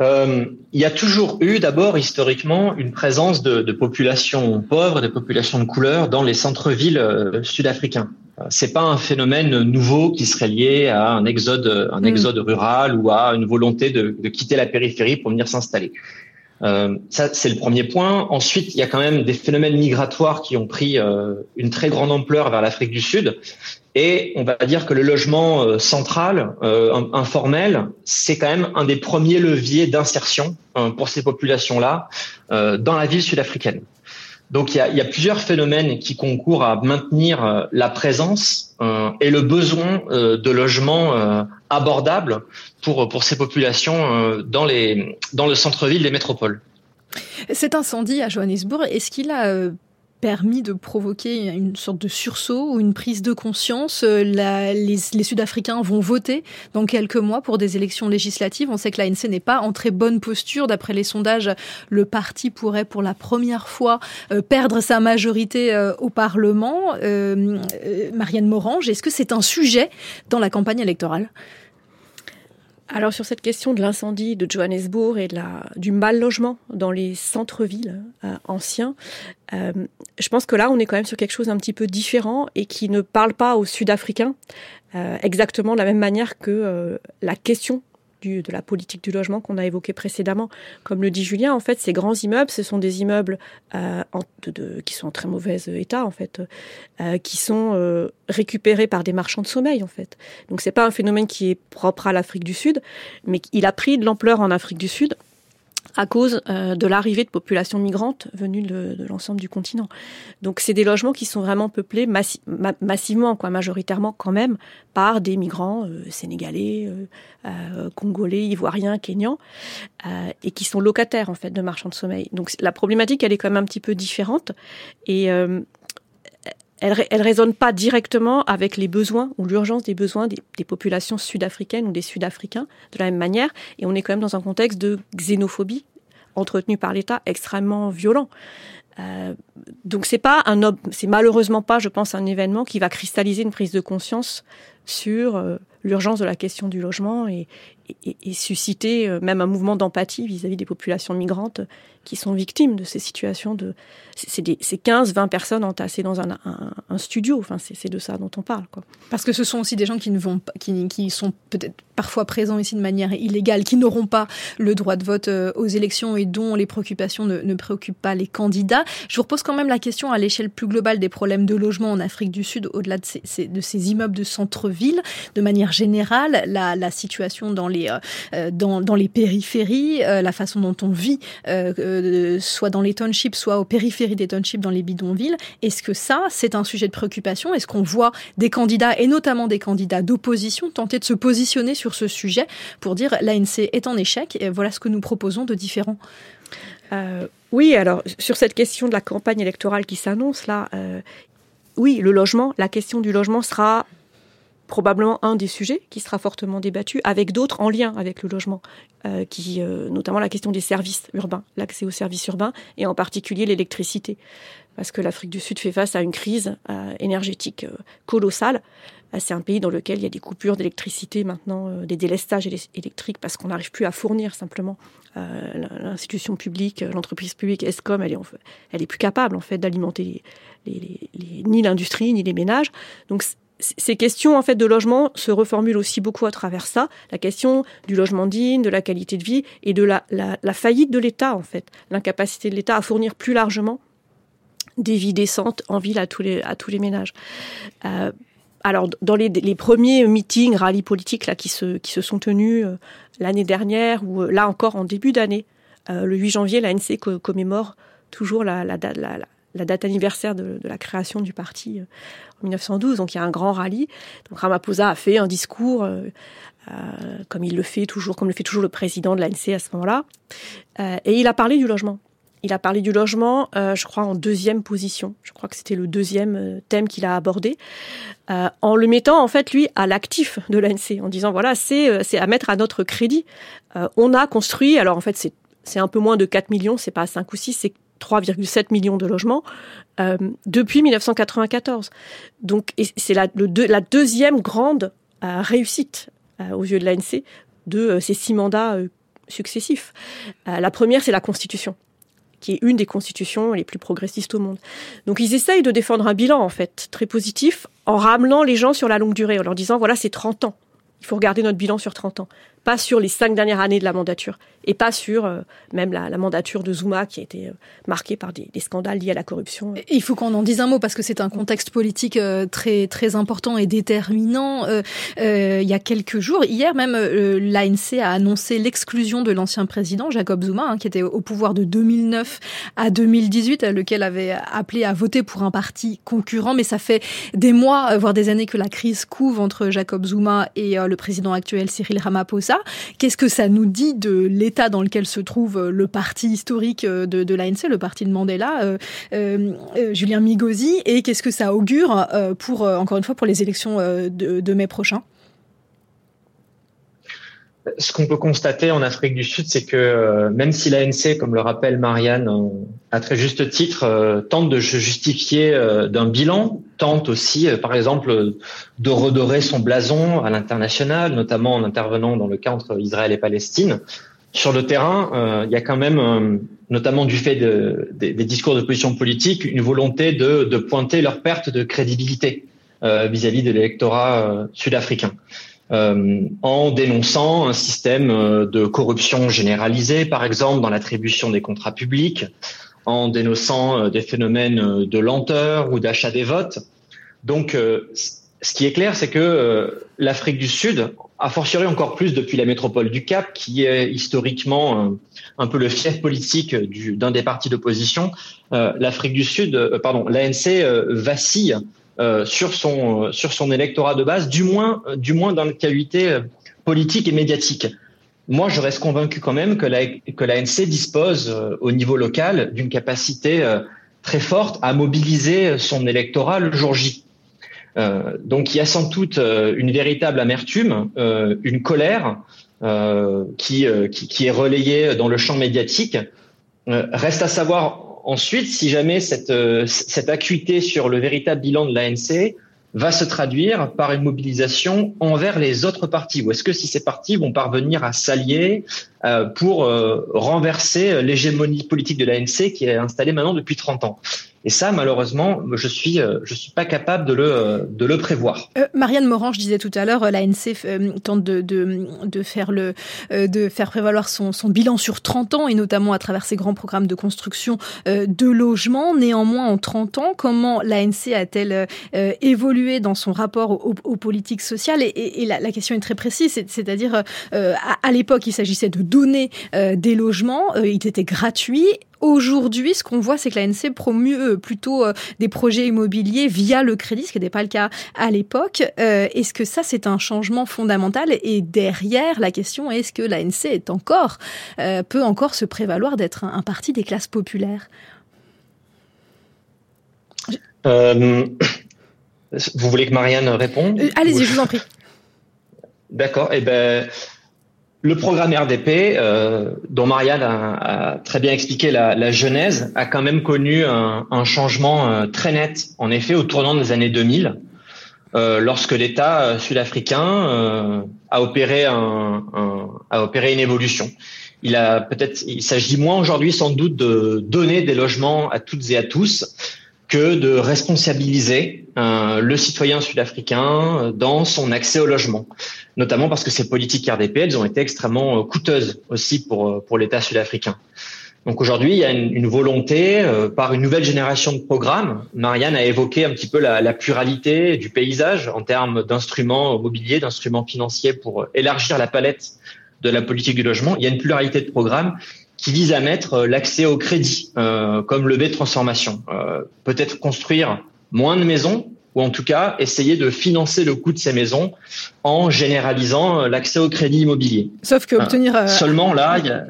Euh, il y a toujours eu d'abord historiquement une présence de, populations pauvres, de populations de couleur dans les centres-villes euh, sud-africains. C'est pas un phénomène nouveau qui serait lié à un exode, un exode mmh. rural ou à une volonté de, de quitter la périphérie pour venir s'installer. Euh, ça, c'est le premier point. Ensuite, il y a quand même des phénomènes migratoires qui ont pris euh, une très grande ampleur vers l'Afrique du Sud. Et on va dire que le logement euh, central, euh, informel, c'est quand même un des premiers leviers d'insertion euh, pour ces populations-là euh, dans la ville sud-africaine. Donc il y, a, il y, a, plusieurs phénomènes qui concourent à maintenir la présence et le besoin de logements abordables pour, pour ces populations dans, les, dans le centre-ville des métropoles.
Cet incendie à Johannesburg, est-ce qu'il a permis de provoquer une sorte de sursaut ou une prise de conscience. Euh, les, Sud-Africains vont voter dans quelques mois pour des élections législatives. On sait que l'ANC n'est pas en très bonne posture. D'après les sondages, le parti pourrait pour la première fois euh, perdre sa majorité euh, au Parlement. Marianne Morange, est-ce que c'est un sujet dans la campagne électorale?
Alors sur cette question de l'incendie de Johannesburg et de la, du mal logement dans les centres-villes euh, anciens, euh, je pense que là on est quand même sur quelque chose d'un petit peu différent et qui ne parle pas aux Sud-Africains euh, exactement de la même manière que la question de la politique du logement qu'on a évoqué précédemment. Comme le dit Julien, en fait, ces grands immeubles, ce sont des immeubles euh, qui sont en très mauvais état, en fait, euh, qui sont euh, récupérés par des marchands de sommeil, en fait. Donc, pas un phénomène qui est propre à l'Afrique du Sud, mais il a pris de l'ampleur en Afrique du Sud à cause euh, de l'arrivée de populations migrantes venues de, de l'ensemble du continent. Donc c'est des logements qui sont vraiment peuplés massi ma massivement, quoi, majoritairement quand même, par des migrants euh, sénégalais, euh, euh, congolais, ivoiriens, kenyans, euh, et qui sont locataires en fait de marchands de sommeil. Donc la problématique, elle est quand même un petit peu différente. Et euh, elle, elle résonne pas directement avec les besoins ou l'urgence des besoins des, populations sud-africaines ou des Sud-Africains de la même manière. Et on est quand même dans un contexte de xénophobie entretenu par l'État extrêmement violent. Euh, donc c'est pas un c'est malheureusement pas, je pense, un événement qui va cristalliser une prise de conscience sur l'urgence de la question du logement et, susciter euh, même un mouvement d'empathie vis-à-vis des populations migrantes qui sont victimes de ces situations de c'est 15-20 personnes entassées dans un, studio. Enfin c'est de ça dont on parle quoi.
parce que ce sont aussi des gens qui ne vont qui, qui sont peut-être parfois présents ici de manière illégale qui n'auront pas le droit de vote euh, aux élections et dont les préoccupations ne, ne préoccupent pas les candidats. Je vous repose quand même la question à l'échelle plus globale des problèmes de logement en Afrique du Sud au-delà de ces, de ces immeubles de de manière générale la, situation dans les euh, euh, dans, les périphéries, euh, la façon dont on vit, soit dans les townships, soit aux périphéries des townships, dans les bidonvilles. Est-ce que ça, c'est un sujet de préoccupation? Est-ce qu'on voit des candidats, et notamment des candidats d'opposition, tenter de se positionner sur ce sujet pour dire l'ANC est en échec et voilà ce que nous proposons de différents
oui, alors sur cette question de la campagne électorale qui s'annonce là, oui, le logement, la question du logement sera probablement un des sujets qui sera fortement débattu, avec d'autres en lien avec le logement, euh, qui, euh, notamment la question des services urbains, l'accès aux services urbains, et en particulier l'électricité. Parce que l'Afrique du Sud fait face à une crise euh, énergétique colossale. C'est un pays dans lequel il y a des coupures d'électricité maintenant, des délestages électriques, parce qu'on n'arrive plus à fournir simplement l'institution publique, l'entreprise publique ESCOM, elle est, plus capable en fait d'alimenter ni l'industrie ni les ménages. Donc ces questions en fait de logement se reformulent aussi beaucoup à travers ça, la question du logement digne, de la qualité de vie et de la, la, faillite de l'État en fait, l'incapacité de l'État à fournir plus largement des vies décentes en ville à tous les, à tous les ménages. Euh, alors dans les, les, premiers meetings, rallyes politiques là qui se, qui se sont tenus euh, l'année dernière ou euh, là encore en début d'année, le 8 janvier, l'ANC commémore toujours la, la, la, la date anniversaire de, la création du parti euh, en 1912. Donc il y a un grand rallye. Donc Ramaphosa a fait un discours euh, euh, comme il le fait toujours, comme le fait toujours le président de l'ANC à ce moment-là. et il a parlé du logement. Il a parlé du logement, je crois, en deuxième position. Je crois que c'était le deuxième thème qu'il a abordé, en le mettant en fait lui à l'actif de l'ANC, en disant voilà, c'est à mettre à notre crédit. on a construit, alors en fait c'est un peu moins de 4 millions, c'est pas 5 ou 6, c'est 3,7 millions de logements euh, depuis 1994. Donc c'est la, deuxième grande euh, réussite euh, aux yeux de l'ANC de ces six mandats successifs. la première, c'est la Constitution qui est une des constitutions les plus progressistes au monde. Donc ils essayent de défendre un bilan, en fait, très positif, en ramenant les gens sur la longue durée, en leur disant, voilà, c'est 30 ans. Il faut regarder notre bilan sur 30 ans pas sur les cinq dernières années de la mandature et pas sur euh, même la, mandature de Zuma qui a été euh, marquée par des, scandales liés à la corruption.
Il faut qu'on en dise un mot parce que c'est un contexte politique euh, très très important et déterminant. il y a quelques jours, hier même, l'ANC a annoncé l'exclusion de l'ancien président Jacob Zuma, hein, qui était au pouvoir de 2009 à 2018, lequel avait appelé à voter pour un parti concurrent. Mais ça fait des mois, voire des années que la crise couve entre Jacob Zuma et le président actuel Cyril Ramaphosa. Qu'est-ce que ça nous dit de l'état dans lequel se trouve euh, le parti historique euh, de, de l'ANC, le parti de Mandela, euh, Julien Migosi, et qu'est-ce que ça augure pour, encore une fois, pour les élections de mai prochain?
Ce qu'on peut constater en Afrique du Sud, c'est que même si l'ANC, comme le rappelle Marianne, à très juste titre, tente de se justifier d'un bilan, tente aussi, par exemple, de redorer son blason à l'international, notamment en intervenant dans le cas entre Israël et Palestine. Sur le terrain, il y a quand même, notamment du fait de, des discours de position politique, une volonté de, pointer leur perte de crédibilité vis-à-vis de l'électorat sud-africain. Euh, en dénonçant un système euh, de corruption généralisée, par exemple dans l'attribution des contrats publics, en dénonçant euh, des phénomènes de lenteur ou d'achat des votes. Donc, ce qui est clair, c'est que l'Afrique du Sud, a fortiori encore plus depuis la métropole du Cap, qui est historiquement un peu le fief politique d'un des partis d'opposition, l'Afrique du Sud, pardon, l'ANC vacille euh, sur son euh, sur son électorat de base, du moins du moins dans la qualité euh, politique et médiatique. Moi, je reste convaincu quand même que la que l'ANC dispose au niveau local d'une capacité très forte à mobiliser son électorat le jour J. Euh, donc il y a sans doute une véritable amertume, euh, une colère euh, qui, est relayée dans le champ médiatique. reste à savoir ensuite, si jamais cette, euh, cette acuité sur le véritable bilan de l'ANC va se traduire par une mobilisation envers les autres partis Ou est-ce que si ces partis vont parvenir à s'allier euh, pour euh, renverser l'hégémonie politique de l'ANC qui est installée maintenant depuis 30 ans? Et ça, malheureusement, je suis, euh, je suis pas capable de le, de le prévoir.
Euh, Marianne Moran, je disais tout à l'heure, l'ANC euh, tente de, de, faire le, de faire prévaloir son, son, bilan sur 30 ans et notamment à travers ses grands programmes de construction de logements. Néanmoins, en 30 ans, comment l'ANC a-t-elle évolué dans son rapport aux, politiques sociales? Et, la, question est très précise, c'est-à-dire à, à l'époque, il s'agissait de donner des logements, ils étaient gratuits Aujourd'hui, ce qu'on voit, c'est que l'ANC promue euh, plutôt euh, des projets immobiliers via le crédit, ce qui n'était pas le cas à l'époque. Euh, est-ce que ça, c'est un changement fondamental? Et derrière, la question est est-ce que l'ANC est encore peut encore se prévaloir d'être un, parti des classes populaires?
Vous voulez que Marianne réponde?
Allez-y, je vous en prie.
D'accord. Eh ben, le programme RDP, euh, dont Marianne a, très bien expliqué la, genèse, a quand même connu un, changement euh, très net, en effet, au tournant des années 2000, euh, lorsque l'État sud-africain a opéré un, a opéré une évolution. Il a peut-être, il s'agit moins aujourd'hui sans doute de donner des logements à toutes et à tous, que de responsabiliser euh, le citoyen sud-africain euh, dans son accès au logement, notamment parce que ces politiques RDP, elles ont été extrêmement euh, coûteuses aussi pour, pour l'État sud-africain. Donc aujourd'hui, il y a une, volonté par une nouvelle génération de programmes. Marianne a évoqué un petit peu la, la pluralité du paysage en termes d'instruments mobiliers, d'instruments financiers pour élargir la palette de la politique du logement. Il y a une pluralité de programmes qui vise à mettre euh, l'accès au crédit euh, comme levier de transformation. Euh, peut-être construire moins de maisons ou en tout cas essayer de financer le coût de ces maisons en généralisant l'accès au crédit immobilier.
Sauf que obtenir
seulement là, il y a...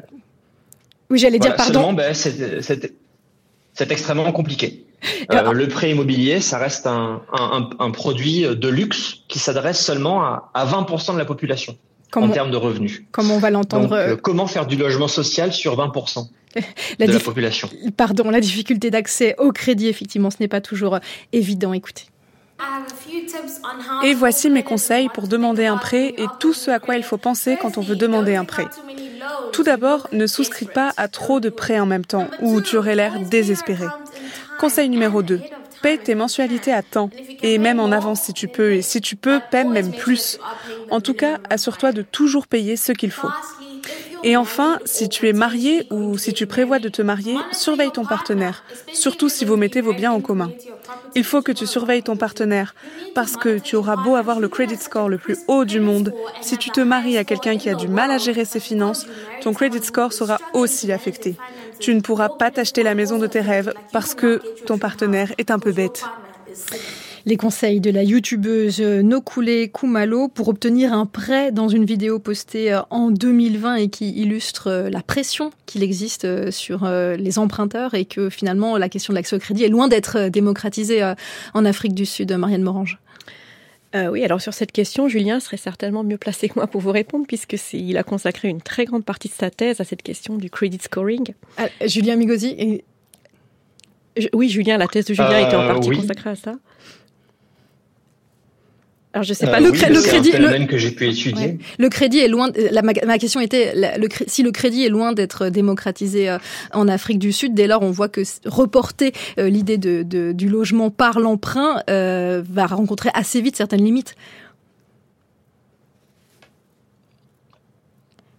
oui j'allais dire pardon.
Seulement, ben, c'est extrêmement compliqué. le prêt immobilier, ça reste un, un, un produit de luxe qui s'adresse seulement à, à 20% de la population en termes de revenus.
Comme on va l'entendre.
Euh, comment faire du logement social sur 20% de la population?
Pardon, la difficulté d'accès au crédit, effectivement, ce n'est pas toujours euh, évident. Écoutez.
Et voici mes conseils pour demander un prêt et tout ce à quoi il faut penser quand on veut demander un prêt. Tout d'abord, ne souscris pas à trop de prêts en même temps où tu aurais l'air désespéré. Conseil numéro 2. Paie tes mensualités à temps et même en avance si tu peux. Et si tu peux, paie même plus. En tout cas, assure-toi de toujours payer ce qu'il faut. Et enfin, si tu es marié ou si tu prévois de te marier, surveille ton partenaire, surtout si vous mettez vos biens en commun. Il faut que tu surveilles ton partenaire parce que tu auras beau avoir le credit score le plus haut du monde, si tu te maries à quelqu'un qui a du mal à gérer ses finances, ton credit score sera aussi affecté tu ne pourras pas t'acheter la maison de tes rêves parce que ton partenaire est un peu bête.
Les conseils de la youtubeuse Nokule Kumalo pour obtenir un prêt dans une vidéo postée euh, en 2020 et qui illustre euh, la pression qu'il existe euh, sur les emprunteurs et que finalement la question de l'accès au crédit est loin d'être démocratisée en Afrique du Sud. Marianne Morange.
Euh, oui, alors sur cette question, Julien serait certainement mieux placé que moi pour vous répondre, puisque il a consacré une très grande partie de sa thèse à cette question du credit scoring.
Ah, Julien Migosi et...
Oui, Julien, la thèse de Julien était en euh, partie consacrée à ça.
Alors je sais pas. Euh, le, le crédit, le que j'ai pu étudier.
Le crédit est loin. La, ma, question était le, si le crédit est loin d'être démocratisé euh, en Afrique du Sud. Dès lors, on voit que reporter euh, l'idée de, de, du logement par l'emprunt va rencontrer assez vite certaines limites.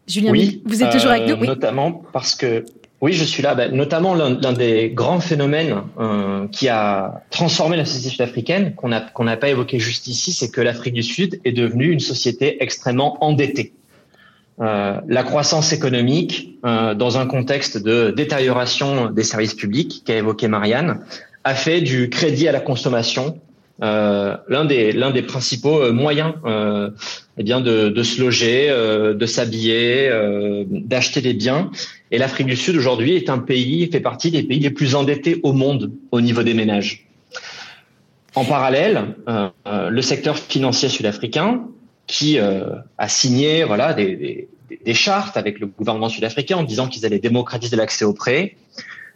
Julien, oui, vous êtes toujours avec nous? Oui. Notamment parce que oui, je suis là. Ben, notamment l'un des grands phénomènes euh, qui a transformé la société n'a qu'on n'a pas évoqué juste ici, c'est que l'Afrique du Sud est devenue une société extrêmement endettée. Euh, la croissance économique, euh, dans un contexte de détérioration des services publics qu'a évoqué Marianne, a fait du crédit à la consommation euh, l'un des principaux euh, moyens euh, eh bien de, se loger, de s'habiller, d'acheter des biens. Et l'Afrique du Sud aujourd'hui est un pays, fait partie des pays les plus endettés au monde au niveau des ménages. En parallèle, le secteur financier sud-africain, qui a signé voilà des, chartes avec le gouvernement sud-africain en disant qu'ils allaient démocratiser l'accès aux prêts,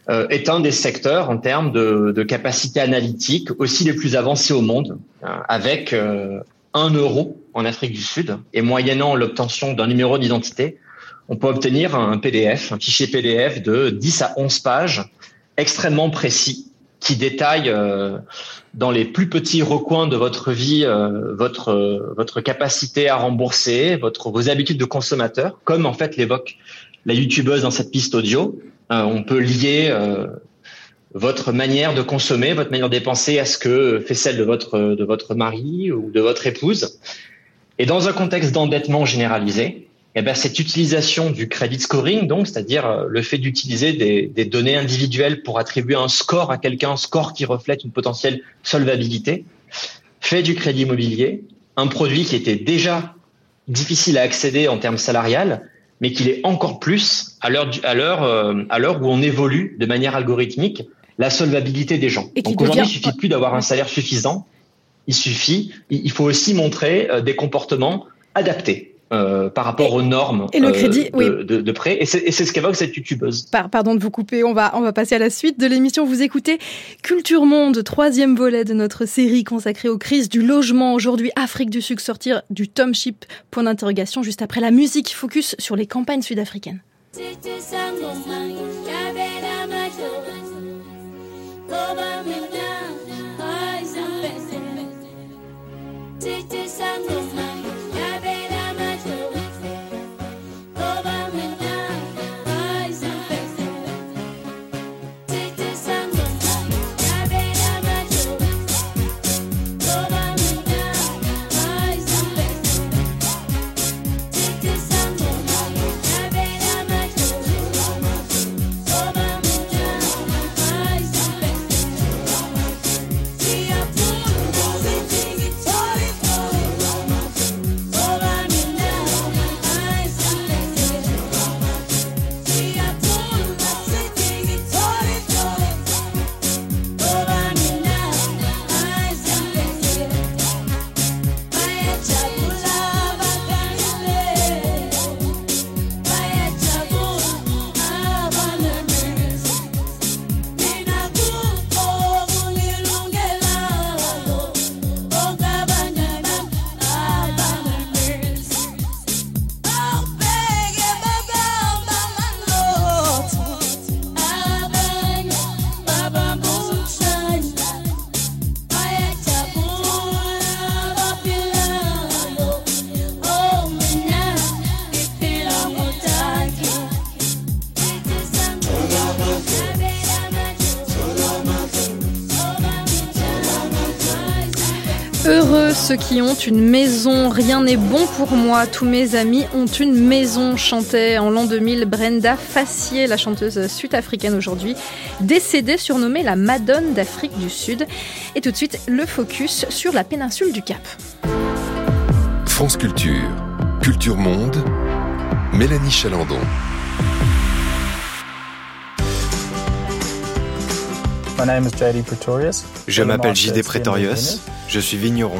euh, est un des secteurs en termes de, de capacité analytique aussi les plus avancés au monde, euh, avec euh, un euro en Afrique du Sud et moyennant l'obtention d'un numéro d'identité, on peut obtenir un PDF, un fichier PDF de 10 à 11 pages extrêmement précis qui détaille euh, dans les plus petits recoins de votre vie euh, votre votre capacité à rembourser, votre vos habitudes de consommateur, comme en fait l'évoque la youtubeuse dans cette piste audio. Euh, on peut lier votre manière de consommer, votre manière de dépenser à ce que fait celle de votre mari ou de votre épouse. Et dans un contexte d'endettement généralisé, eh ben, cette utilisation du credit scoring, donc, c'est-à-dire euh, le fait d'utiliser des, des, données individuelles pour attribuer un score à quelqu'un, un score qui reflète une potentielle solvabilité, fait du crédit immobilier un produit qui était déjà difficile à accéder en termes salariales, mais qui l'est encore plus à l'heure à l'heure euh, à l'heure où on évolue de manière algorithmique la solvabilité des gens. Donc aujourd'hui, il suffit plus d'avoir un salaire suffisant. Il suffit, il faut aussi montrer euh, des comportements adaptés. Euh, par rapport aux normes
et le crédit,
euh, de, de, prêt. Et c'est ce qu'évoque cette youtubeuse.
pardon de vous couper, on va, on va passer à la suite de l'émission. Vous écoutez Culture Monde, troisième volet de notre série consacrée aux crises du logement. Aujourd'hui, Afrique du Sud sortir du Tom Ship, point d'interrogation, juste après la musique, focus sur les campagnes sud-africaines. Ceux qui ont une maison. Rien n'est bon pour moi. Tous mes amis ont une maison, chantait en l'an 2000 Brenda Fassier, la chanteuse sud-africaine aujourd'hui, décédée surnommée la Madone d'Afrique du Sud. Et tout de suite, le focus sur la péninsule du Cap.
France Culture, Culture Monde, Mélanie Chalandon.
Je m'appelle JD Pretorius. Je suis vigneron.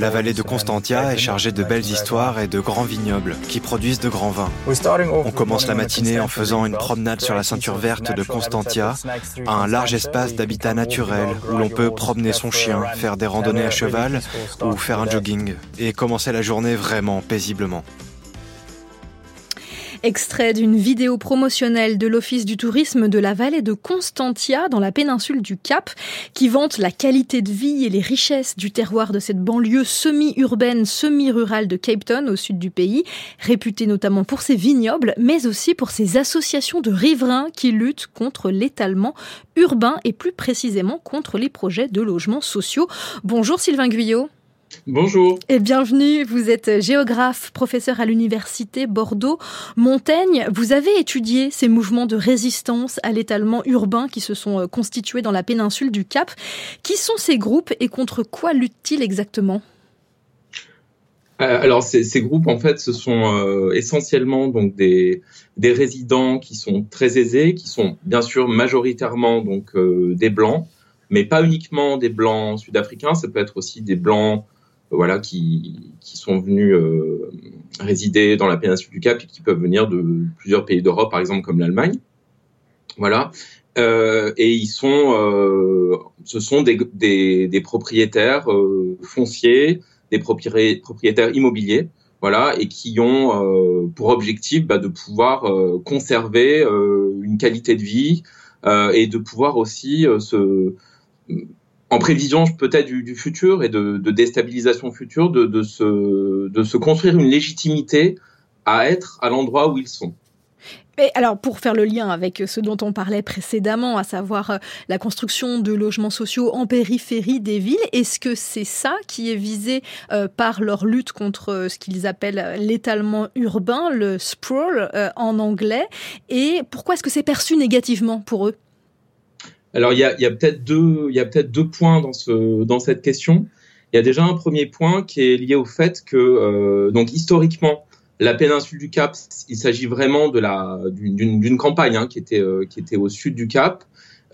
La vallée de Constantia est chargée de belles histoires et de grands vignobles qui produisent de grands vins. On commence la matinée en faisant une promenade sur la ceinture verte de Constantia, un large espace d'habitat naturel où l'on peut promener son chien, faire des randonnées à cheval ou faire un jogging et commencer la journée vraiment paisiblement.
Extrait d'une vidéo promotionnelle de l'Office du tourisme de la vallée de Constantia dans la péninsule du Cap qui vante la qualité de vie et les richesses du terroir de cette banlieue semi-urbaine, semi-rurale de Cape Town au sud du pays, réputée notamment pour ses vignobles mais aussi pour ses associations de riverains qui luttent contre l'étalement urbain et plus précisément contre les projets de logements sociaux. Bonjour Sylvain Guyot.
Bonjour.
Et bienvenue. Vous êtes géographe, professeur à l'université Bordeaux-Montaigne. Vous avez étudié ces mouvements de résistance à l'étalement urbain qui se sont euh, constitués dans la péninsule du Cap. Qui sont ces groupes et contre quoi luttent-ils exactement?
Euh, alors ces, groupes en fait ce sont euh, essentiellement donc des, des résidents qui sont très aisés, qui sont bien sûr majoritairement donc des blancs, mais pas uniquement des blancs sud-africains, ça peut être aussi des blancs voilà, qui, qui sont venus résider dans la péninsule du Cap et qui peuvent venir de plusieurs pays d'Europe, par exemple comme l'Allemagne. Voilà. Euh, et ils sont, euh, ce sont des, des, des propriétaires euh, fonciers, des propriétaires immobiliers, voilà, et qui ont euh, pour objectif bah, de pouvoir euh, conserver une qualité de vie et de pouvoir aussi se en prévision peut-être du, futur et de, déstabilisation future, de, de, se, de se construire une légitimité à être à l'endroit où ils sont.
Et alors, pour faire le lien avec ce dont on parlait précédemment, à savoir euh, la construction de logements sociaux en périphérie des villes, est-ce que c'est ça qui est visé euh, par leur lutte contre euh, ce qu'ils appellent l'étalement urbain, le sprawl en anglais? Et pourquoi est-ce que c'est perçu négativement pour eux?
Alors il y a, y a peut-être deux, il y a peut-être deux points dans ce dans cette question. Il y a déjà un premier point qui est lié au fait que euh, donc historiquement la péninsule du Cap, il s'agit vraiment de la d'une campagne hein, qui était euh, qui était au sud du Cap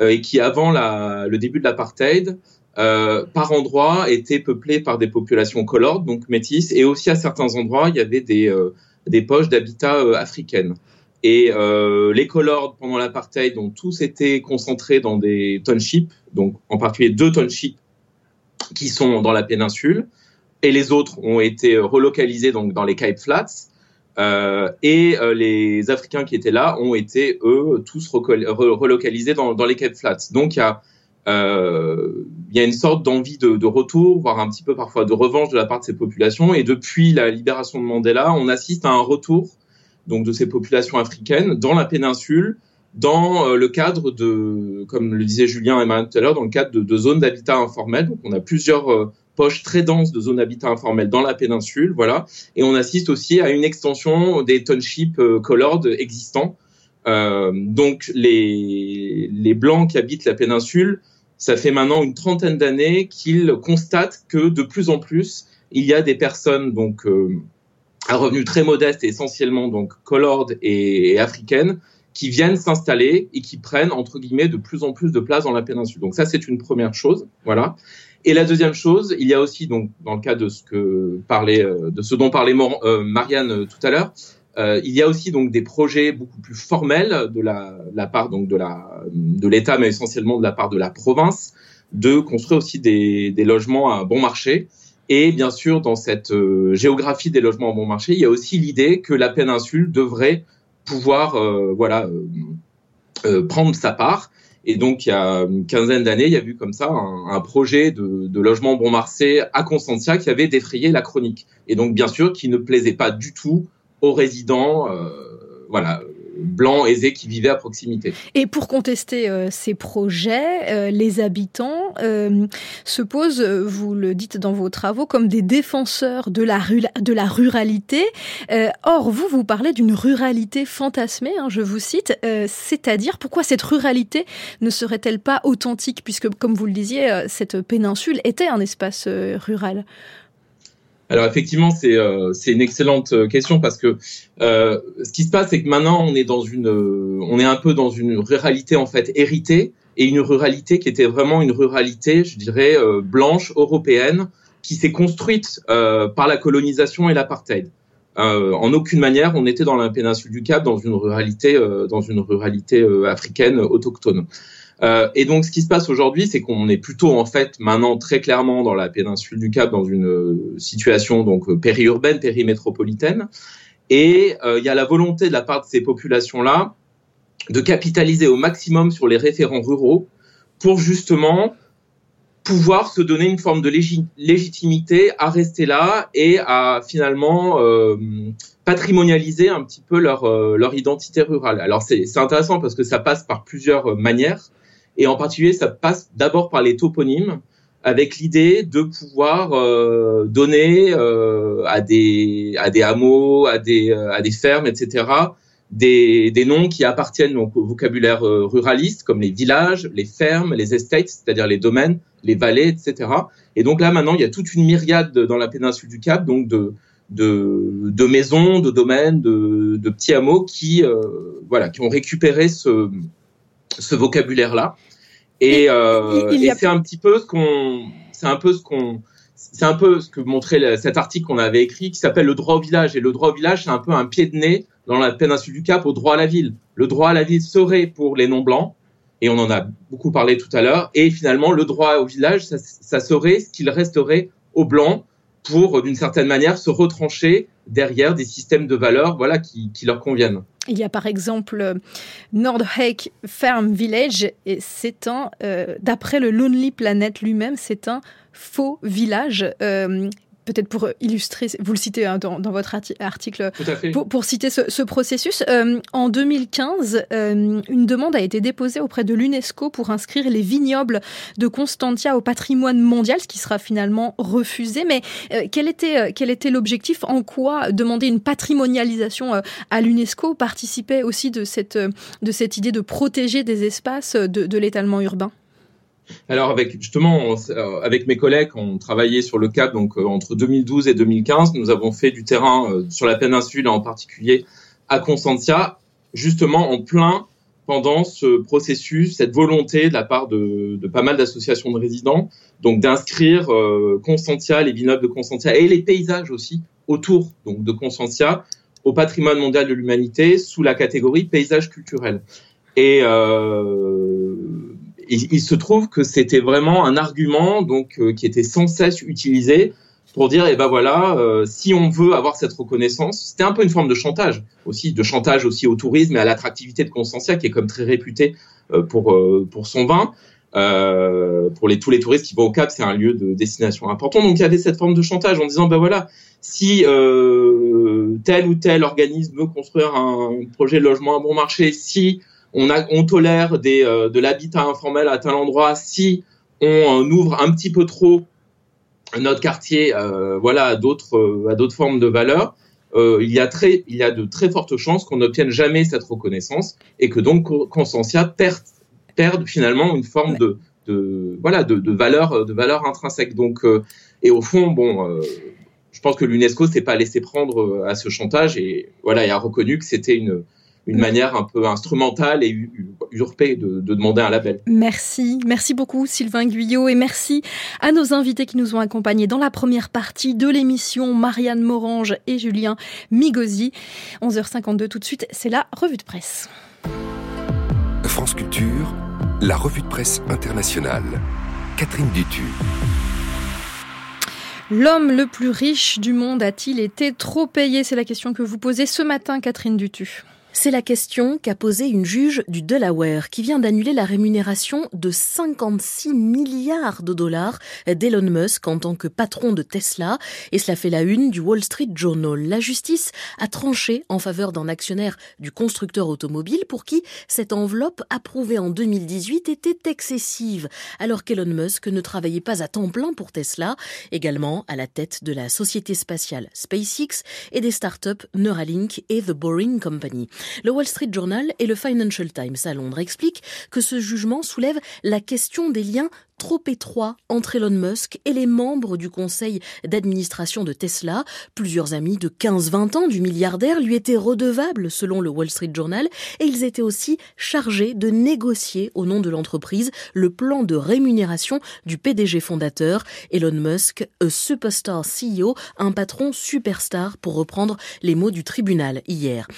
euh, et qui avant la, le début de l'apartheid euh, par endroits était peuplée par des populations colordes donc métisses et aussi à certains endroits il y avait des euh, des poches d'habitat africaines. Et euh, les colords pendant l'apartheid ont tous été concentrés dans des townships, donc en particulier deux townships qui sont dans la péninsule, et les autres ont été relocalisés donc dans les Cape Flats. Euh, et euh, les Africains qui étaient là ont été eux tous relocalisés dans, les Cape Flats. Donc il y a une sorte d'envie de, de, retour, voire un petit peu parfois de revanche de la part de ces populations. Et depuis la libération de Mandela, on assiste à un retour donc de ces populations africaines dans la péninsule, dans euh, le cadre de, comme le disait Julien et Marianne tout à l'heure, dans le cadre de, zones d'habitat informel. Donc on a plusieurs euh, poches très denses de zones d'habitat informel dans la péninsule, voilà. Et on assiste aussi à une extension des townships euh, colored existants. Euh, donc les, les blancs qui habitent la péninsule, ça fait maintenant une trentaine d'années qu'ils constatent que de plus en plus il y a des personnes donc à revenus très modestes et essentiellement donc colored et, africaines qui viennent s'installer et qui prennent entre guillemets de plus en plus de place dans la péninsule. Donc ça c'est une première chose, voilà. Et la deuxième chose, il y a aussi donc dans le cas de ce que parlait euh, de ce dont parlait euh, Marianne euh, tout à l'heure, il y a aussi donc des projets beaucoup plus formels de la, la part donc de la de l'État mais essentiellement de la part de la province de construire aussi des, des logements à bon marché et bien sûr, dans cette euh, géographie des logements en bon marché, il y a aussi l'idée que la péninsule devrait pouvoir, euh, voilà, euh, prendre sa part. Et donc, il y a une quinzaine d'années, il y a eu comme ça un, projet de, de, logement bon marché à Constantia qui avait défrayé la chronique. Et donc, bien sûr, qui ne plaisait pas du tout aux résidents, voilà, blancs aisés qui vivaient à proximité.
Et pour contester euh, ces projets, euh, les habitants euh, se posent, vous le dites dans vos travaux, comme des défenseurs de la, de ruralité. or, vous, vous parlez d'une ruralité fantasmée, hein, je vous cite, c'est-à-dire pourquoi cette ruralité ne serait-elle pas authentique, puisque, comme vous le disiez, cette péninsule était un espace rural?
Alors effectivement, c'est euh, une excellente euh, question parce que euh, ce qui se passe, c'est que maintenant on est dans une, euh, on est un peu dans une ruralité en fait héritée et une ruralité qui était vraiment une ruralité, je dirais blanche européenne, qui s'est construite par la colonisation et l'apartheid. en aucune manière, on était dans la péninsule du Cap dans une ruralité, dans une ruralité africaine autochtone. Euh, et donc, ce qui se passe aujourd'hui, c'est qu'on est plutôt en fait maintenant très clairement dans la péninsule du Cap, dans une euh, situation donc euh, périurbaine, périmétropolitaine. Et il y a la volonté de la part de ces populations-là de capitaliser au maximum sur les référents ruraux pour justement pouvoir se donner une forme de légitimité à rester là et à finalement patrimonialiser un petit peu leur identité rurale. Alors c'est intéressant parce que ça passe par plusieurs manières. Et en particulier, ça passe d'abord par les toponymes, avec l'idée de pouvoir euh, donner euh, à des à des hameaux, à des euh, à des fermes, etc. Des, des noms qui appartiennent donc au vocabulaire ruraliste, comme les villages, les fermes, les estates, c'est-à-dire les domaines, les vallées, etc. Et donc là maintenant, il y a toute une myriade dans la péninsule du Cap, donc de de, de maisons, de domaines, de, de petits hameaux qui voilà qui ont récupéré ce ce vocabulaire là et, euh, c'est un petit peu ce qu'on, c'est un peu ce qu'on, c'est un peu ce que montrait cet article qu'on avait écrit qui s'appelle le droit au village. Et le droit au village, c'est un peu un pied de nez dans la péninsule du Cap au droit à la ville. Le droit à la ville serait pour les non-blancs, et on en a beaucoup parlé tout à l'heure, et finalement, le droit au village, ça, ça serait ce qu'il resterait aux blancs pour, d'une certaine manière, se retrancher derrière des systèmes de valeurs voilà, qui, qui leur conviennent.
Il y a par exemple Nordheik Farm Village, et c'est un, euh, d'après le Lonely Planet lui-même, c'est un faux village. Euh, peut-être pour illustrer, vous le citez hein, dans, votre article, pour, pour, citer ce, processus. Euh, en 2015, euh, une demande a été déposée auprès de l'UNESCO pour inscrire les vignobles de Constantia au patrimoine mondial, ce qui sera finalement refusé. Mais euh, quel était quel était l'objectif? En quoi demander une patrimonialisation à l'UNESCO? Participait aussi de cette de cette idée de protéger des espaces de, de l'étalement urbain?
Alors avec justement euh, avec mes collègues, on travaillait sur le Cap donc euh, entre 2012 et 2015. Nous avons fait du terrain euh, sur la péninsule en particulier à Constantia, justement en plein pendant ce processus, cette volonté de la part de, pas mal d'associations de résidents, donc d'inscrire Constantia, les vignobles de Constantia et les paysages aussi autour donc de Constantia au patrimoine mondial de l'humanité sous la catégorie paysage culturel. Et euh, il, se trouve que c'était vraiment un argument donc euh, qui était sans cesse utilisé pour dire eh ben voilà euh, si on veut avoir cette reconnaissance c'était un peu une forme de chantage aussi de chantage aussi au tourisme et à l'attractivité de Constantia qui est comme très réputée euh, pour pour son vin. Pour les tous les touristes qui vont au Cap c'est un lieu de destination important. Donc il y avait cette forme de chantage en disant ben voilà si tel ou tel organisme veut construire un projet de logement à bon marché si on, tolère euh, de l'habitat informel à tel endroit si on euh, ouvre un petit peu trop notre quartier euh, voilà, à d'autres formes de valeurs. il, y a très, il y a de très fortes chances qu'on n'obtienne jamais cette reconnaissance et que donc Constantia perde, finalement une forme de, voilà de, valeur de valeur intrinsèque donc et au fond bon je pense que l'UNESCO s'est pas laissé prendre à ce chantage et voilà il a reconnu que c'était une une manière un peu instrumentale et usurpée de, demander un label.
Merci, merci beaucoup Sylvain Guyot et merci à nos invités qui nous ont accompagnés dans la première partie de l'émission, Marianne Morange et Julien Migosi. 11h52 tout de suite, c'est la revue de presse.
France Culture, la revue de presse internationale. Catherine Dutu.
L'homme le plus riche du monde a-t-il été trop payé? C'est la question que vous posez ce matin, Catherine Dutu.
C'est la question qu'a posée une juge du Delaware qui vient d'annuler la rémunération de 56 milliards de dollars d'Elon Musk en tant que patron de Tesla et cela fait la une du Wall Street Journal. La justice a tranché en faveur d'un actionnaire du constructeur automobile pour qui cette enveloppe approuvée en 2018 était excessive alors qu'Elon Musk ne travaillait pas à temps plein pour Tesla, également à la tête de la société spatiale SpaceX et des startups Neuralink et The Boring Company. Le Wall Street Journal et le Financial Times à Londres expliquent que ce jugement soulève la question des liens trop étroit entre Elon Musk et les membres du conseil d'administration de Tesla. Plusieurs amis de 15-20 ans du milliardaire lui étaient redevables selon le Wall Street Journal et ils étaient aussi chargés de négocier au nom de l'entreprise le plan de rémunération du PDG fondateur Elon Musk, a superstar CEO, un patron superstar pour reprendre les mots du tribunal hier.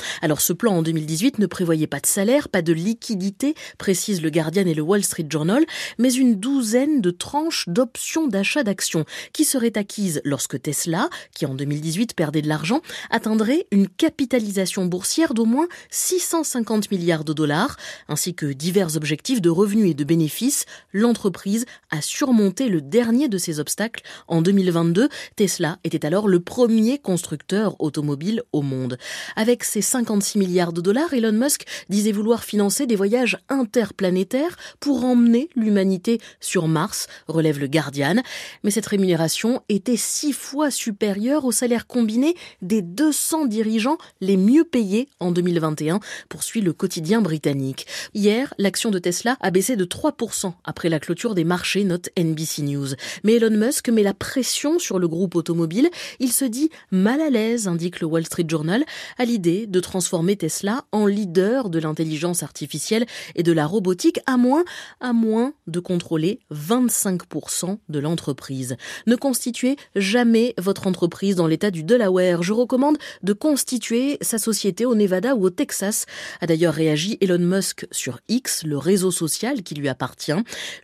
En 2018 ne prévoyait pas de salaire, pas de liquidité, précise le Guardian et le Wall Street Journal, mais une douzaine de tranches d'options d'achat d'actions qui seraient acquises lorsque Tesla, qui en 2018 perdait de l'argent, atteindrait une capitalisation boursière d'au moins 650 milliards de dollars, ainsi que divers objectifs de revenus et de bénéfices. L'entreprise a surmonté le dernier de ces obstacles en 2022. Tesla était alors le premier constructeur automobile au monde. Avec ses 56 milliards de dollars, Elon Musk disait vouloir financer des voyages interplanétaires pour emmener l'humanité sur Mars, relève le Guardian, mais cette rémunération était six fois supérieure au salaire combiné des 200 dirigeants les mieux payés en 2021, poursuit le quotidien britannique. Hier, l'action de Tesla a baissé de 3% après la clôture des marchés, note NBC News. Mais Elon Musk met la pression sur le groupe automobile. Il se dit mal à l'aise, indique le Wall Street Journal, à l'idée de transformer Tesla en leader de l'intelligence artificielle et de la robotique, à moins, à moins de contrôler 25% de l'entreprise. Ne constituez jamais votre entreprise dans l'état du Delaware. Je recommande de constituer sa société au Nevada ou au Texas, a d'ailleurs réagi Elon Musk sur X, le réseau social qui lui appartient.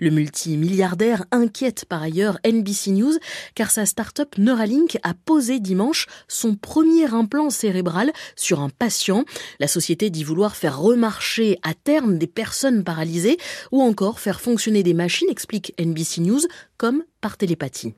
Le multimilliardaire inquiète par ailleurs NBC News car sa start-up Neuralink a posé dimanche son premier implant cérébral sur un patient. La société dit vouloir faire remarcher à terme des personnes paralysées ou encore faire fonctionner des machines, explique NBC News, comme par télépathie.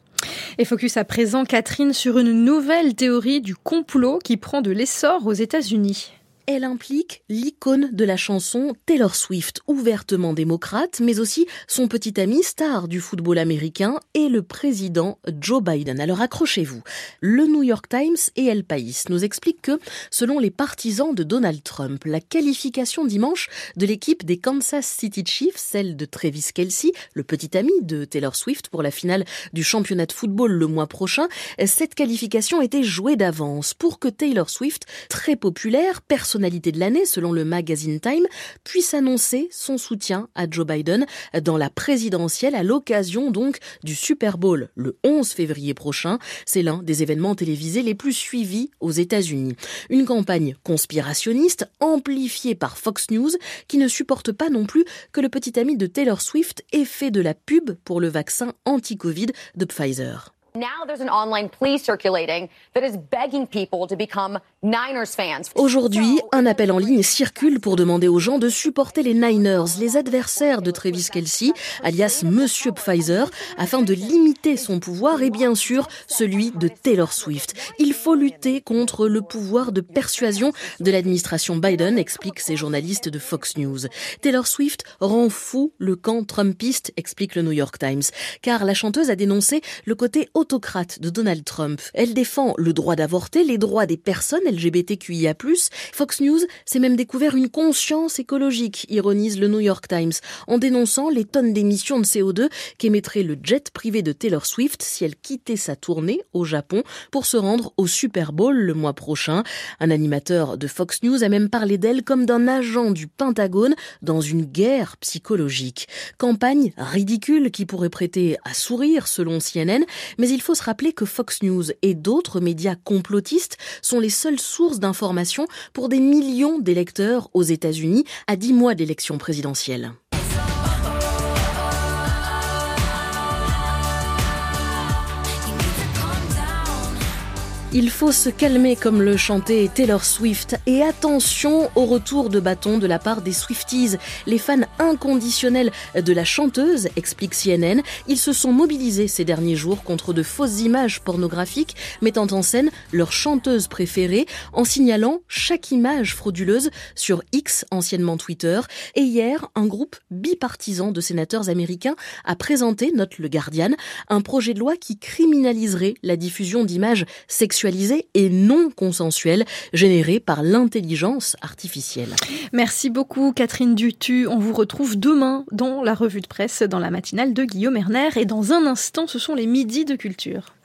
Et focus à présent, Catherine, sur une nouvelle théorie du complot qui prend de l'essor aux États-Unis
elle implique l'icône de la chanson Taylor Swift, ouvertement démocrate, mais aussi son petit ami star du football américain et le président Joe Biden. Alors accrochez-vous. Le New York Times et El País nous expliquent que, selon les partisans de Donald Trump, la qualification dimanche de l'équipe des Kansas City Chiefs, celle de Travis Kelsey, le petit ami de Taylor Swift pour la finale du championnat de football le mois prochain, cette qualification était jouée d'avance pour que Taylor Swift, très populaire, personnalité de l'année selon le magazine Time, puisse annoncer son soutien à Joe Biden dans la présidentielle à l'occasion donc du Super Bowl le 11 février prochain. C'est l'un des événements télévisés les plus suivis aux États-Unis. Une campagne conspirationniste amplifiée par Fox News qui ne supporte pas non plus que le petit ami de Taylor Swift ait fait de la pub pour le vaccin anti-Covid de Pfizer. Aujourd'hui, un appel en ligne circule pour demander aux gens de supporter les Niners, les adversaires de Travis Kelsey, alias Monsieur Pfizer, afin de limiter son pouvoir et bien sûr celui de Taylor Swift. Il faut lutter contre le pouvoir de persuasion de l'administration Biden, expliquent ces journalistes de Fox News. Taylor Swift rend fou le camp Trumpiste, explique le New York Times, car la chanteuse a dénoncé le côté autocrate de Donald Trump. Elle défend le droit d'avorter, les droits des personnes LGBTQIA+. Fox News s'est même découvert une conscience écologique, ironise le New York Times, en dénonçant les tonnes d'émissions de CO2 qu'émettrait le jet privé de Taylor Swift si elle quittait sa tournée au Japon pour se rendre au Super Bowl le mois prochain. Un animateur de Fox News a même parlé d'elle comme d'un agent du Pentagone dans une guerre psychologique. Campagne ridicule qui pourrait prêter à sourire selon CNN, mais il faut se rappeler que Fox News et d'autres médias complotistes sont les seules sources d'information pour des millions d'électeurs aux États-Unis à dix mois d'élection présidentielle. Il faut se calmer comme le chantait Taylor Swift et attention au retour de bâton de la part des Swifties. Les fans inconditionnels de la chanteuse, explique CNN, ils se sont mobilisés ces derniers jours contre de fausses images pornographiques mettant en scène leur chanteuse préférée en signalant chaque image frauduleuse sur X, anciennement Twitter. Et hier, un groupe bipartisan de sénateurs américains a présenté, note le Guardian, un projet de loi qui criminaliserait la diffusion d'images sexuelles et non consensuelle générée par l'intelligence artificielle.
Merci beaucoup Catherine Dutu. On vous retrouve demain dans la revue de presse dans la matinale de Guillaume Erner et dans un instant ce sont les midis de culture.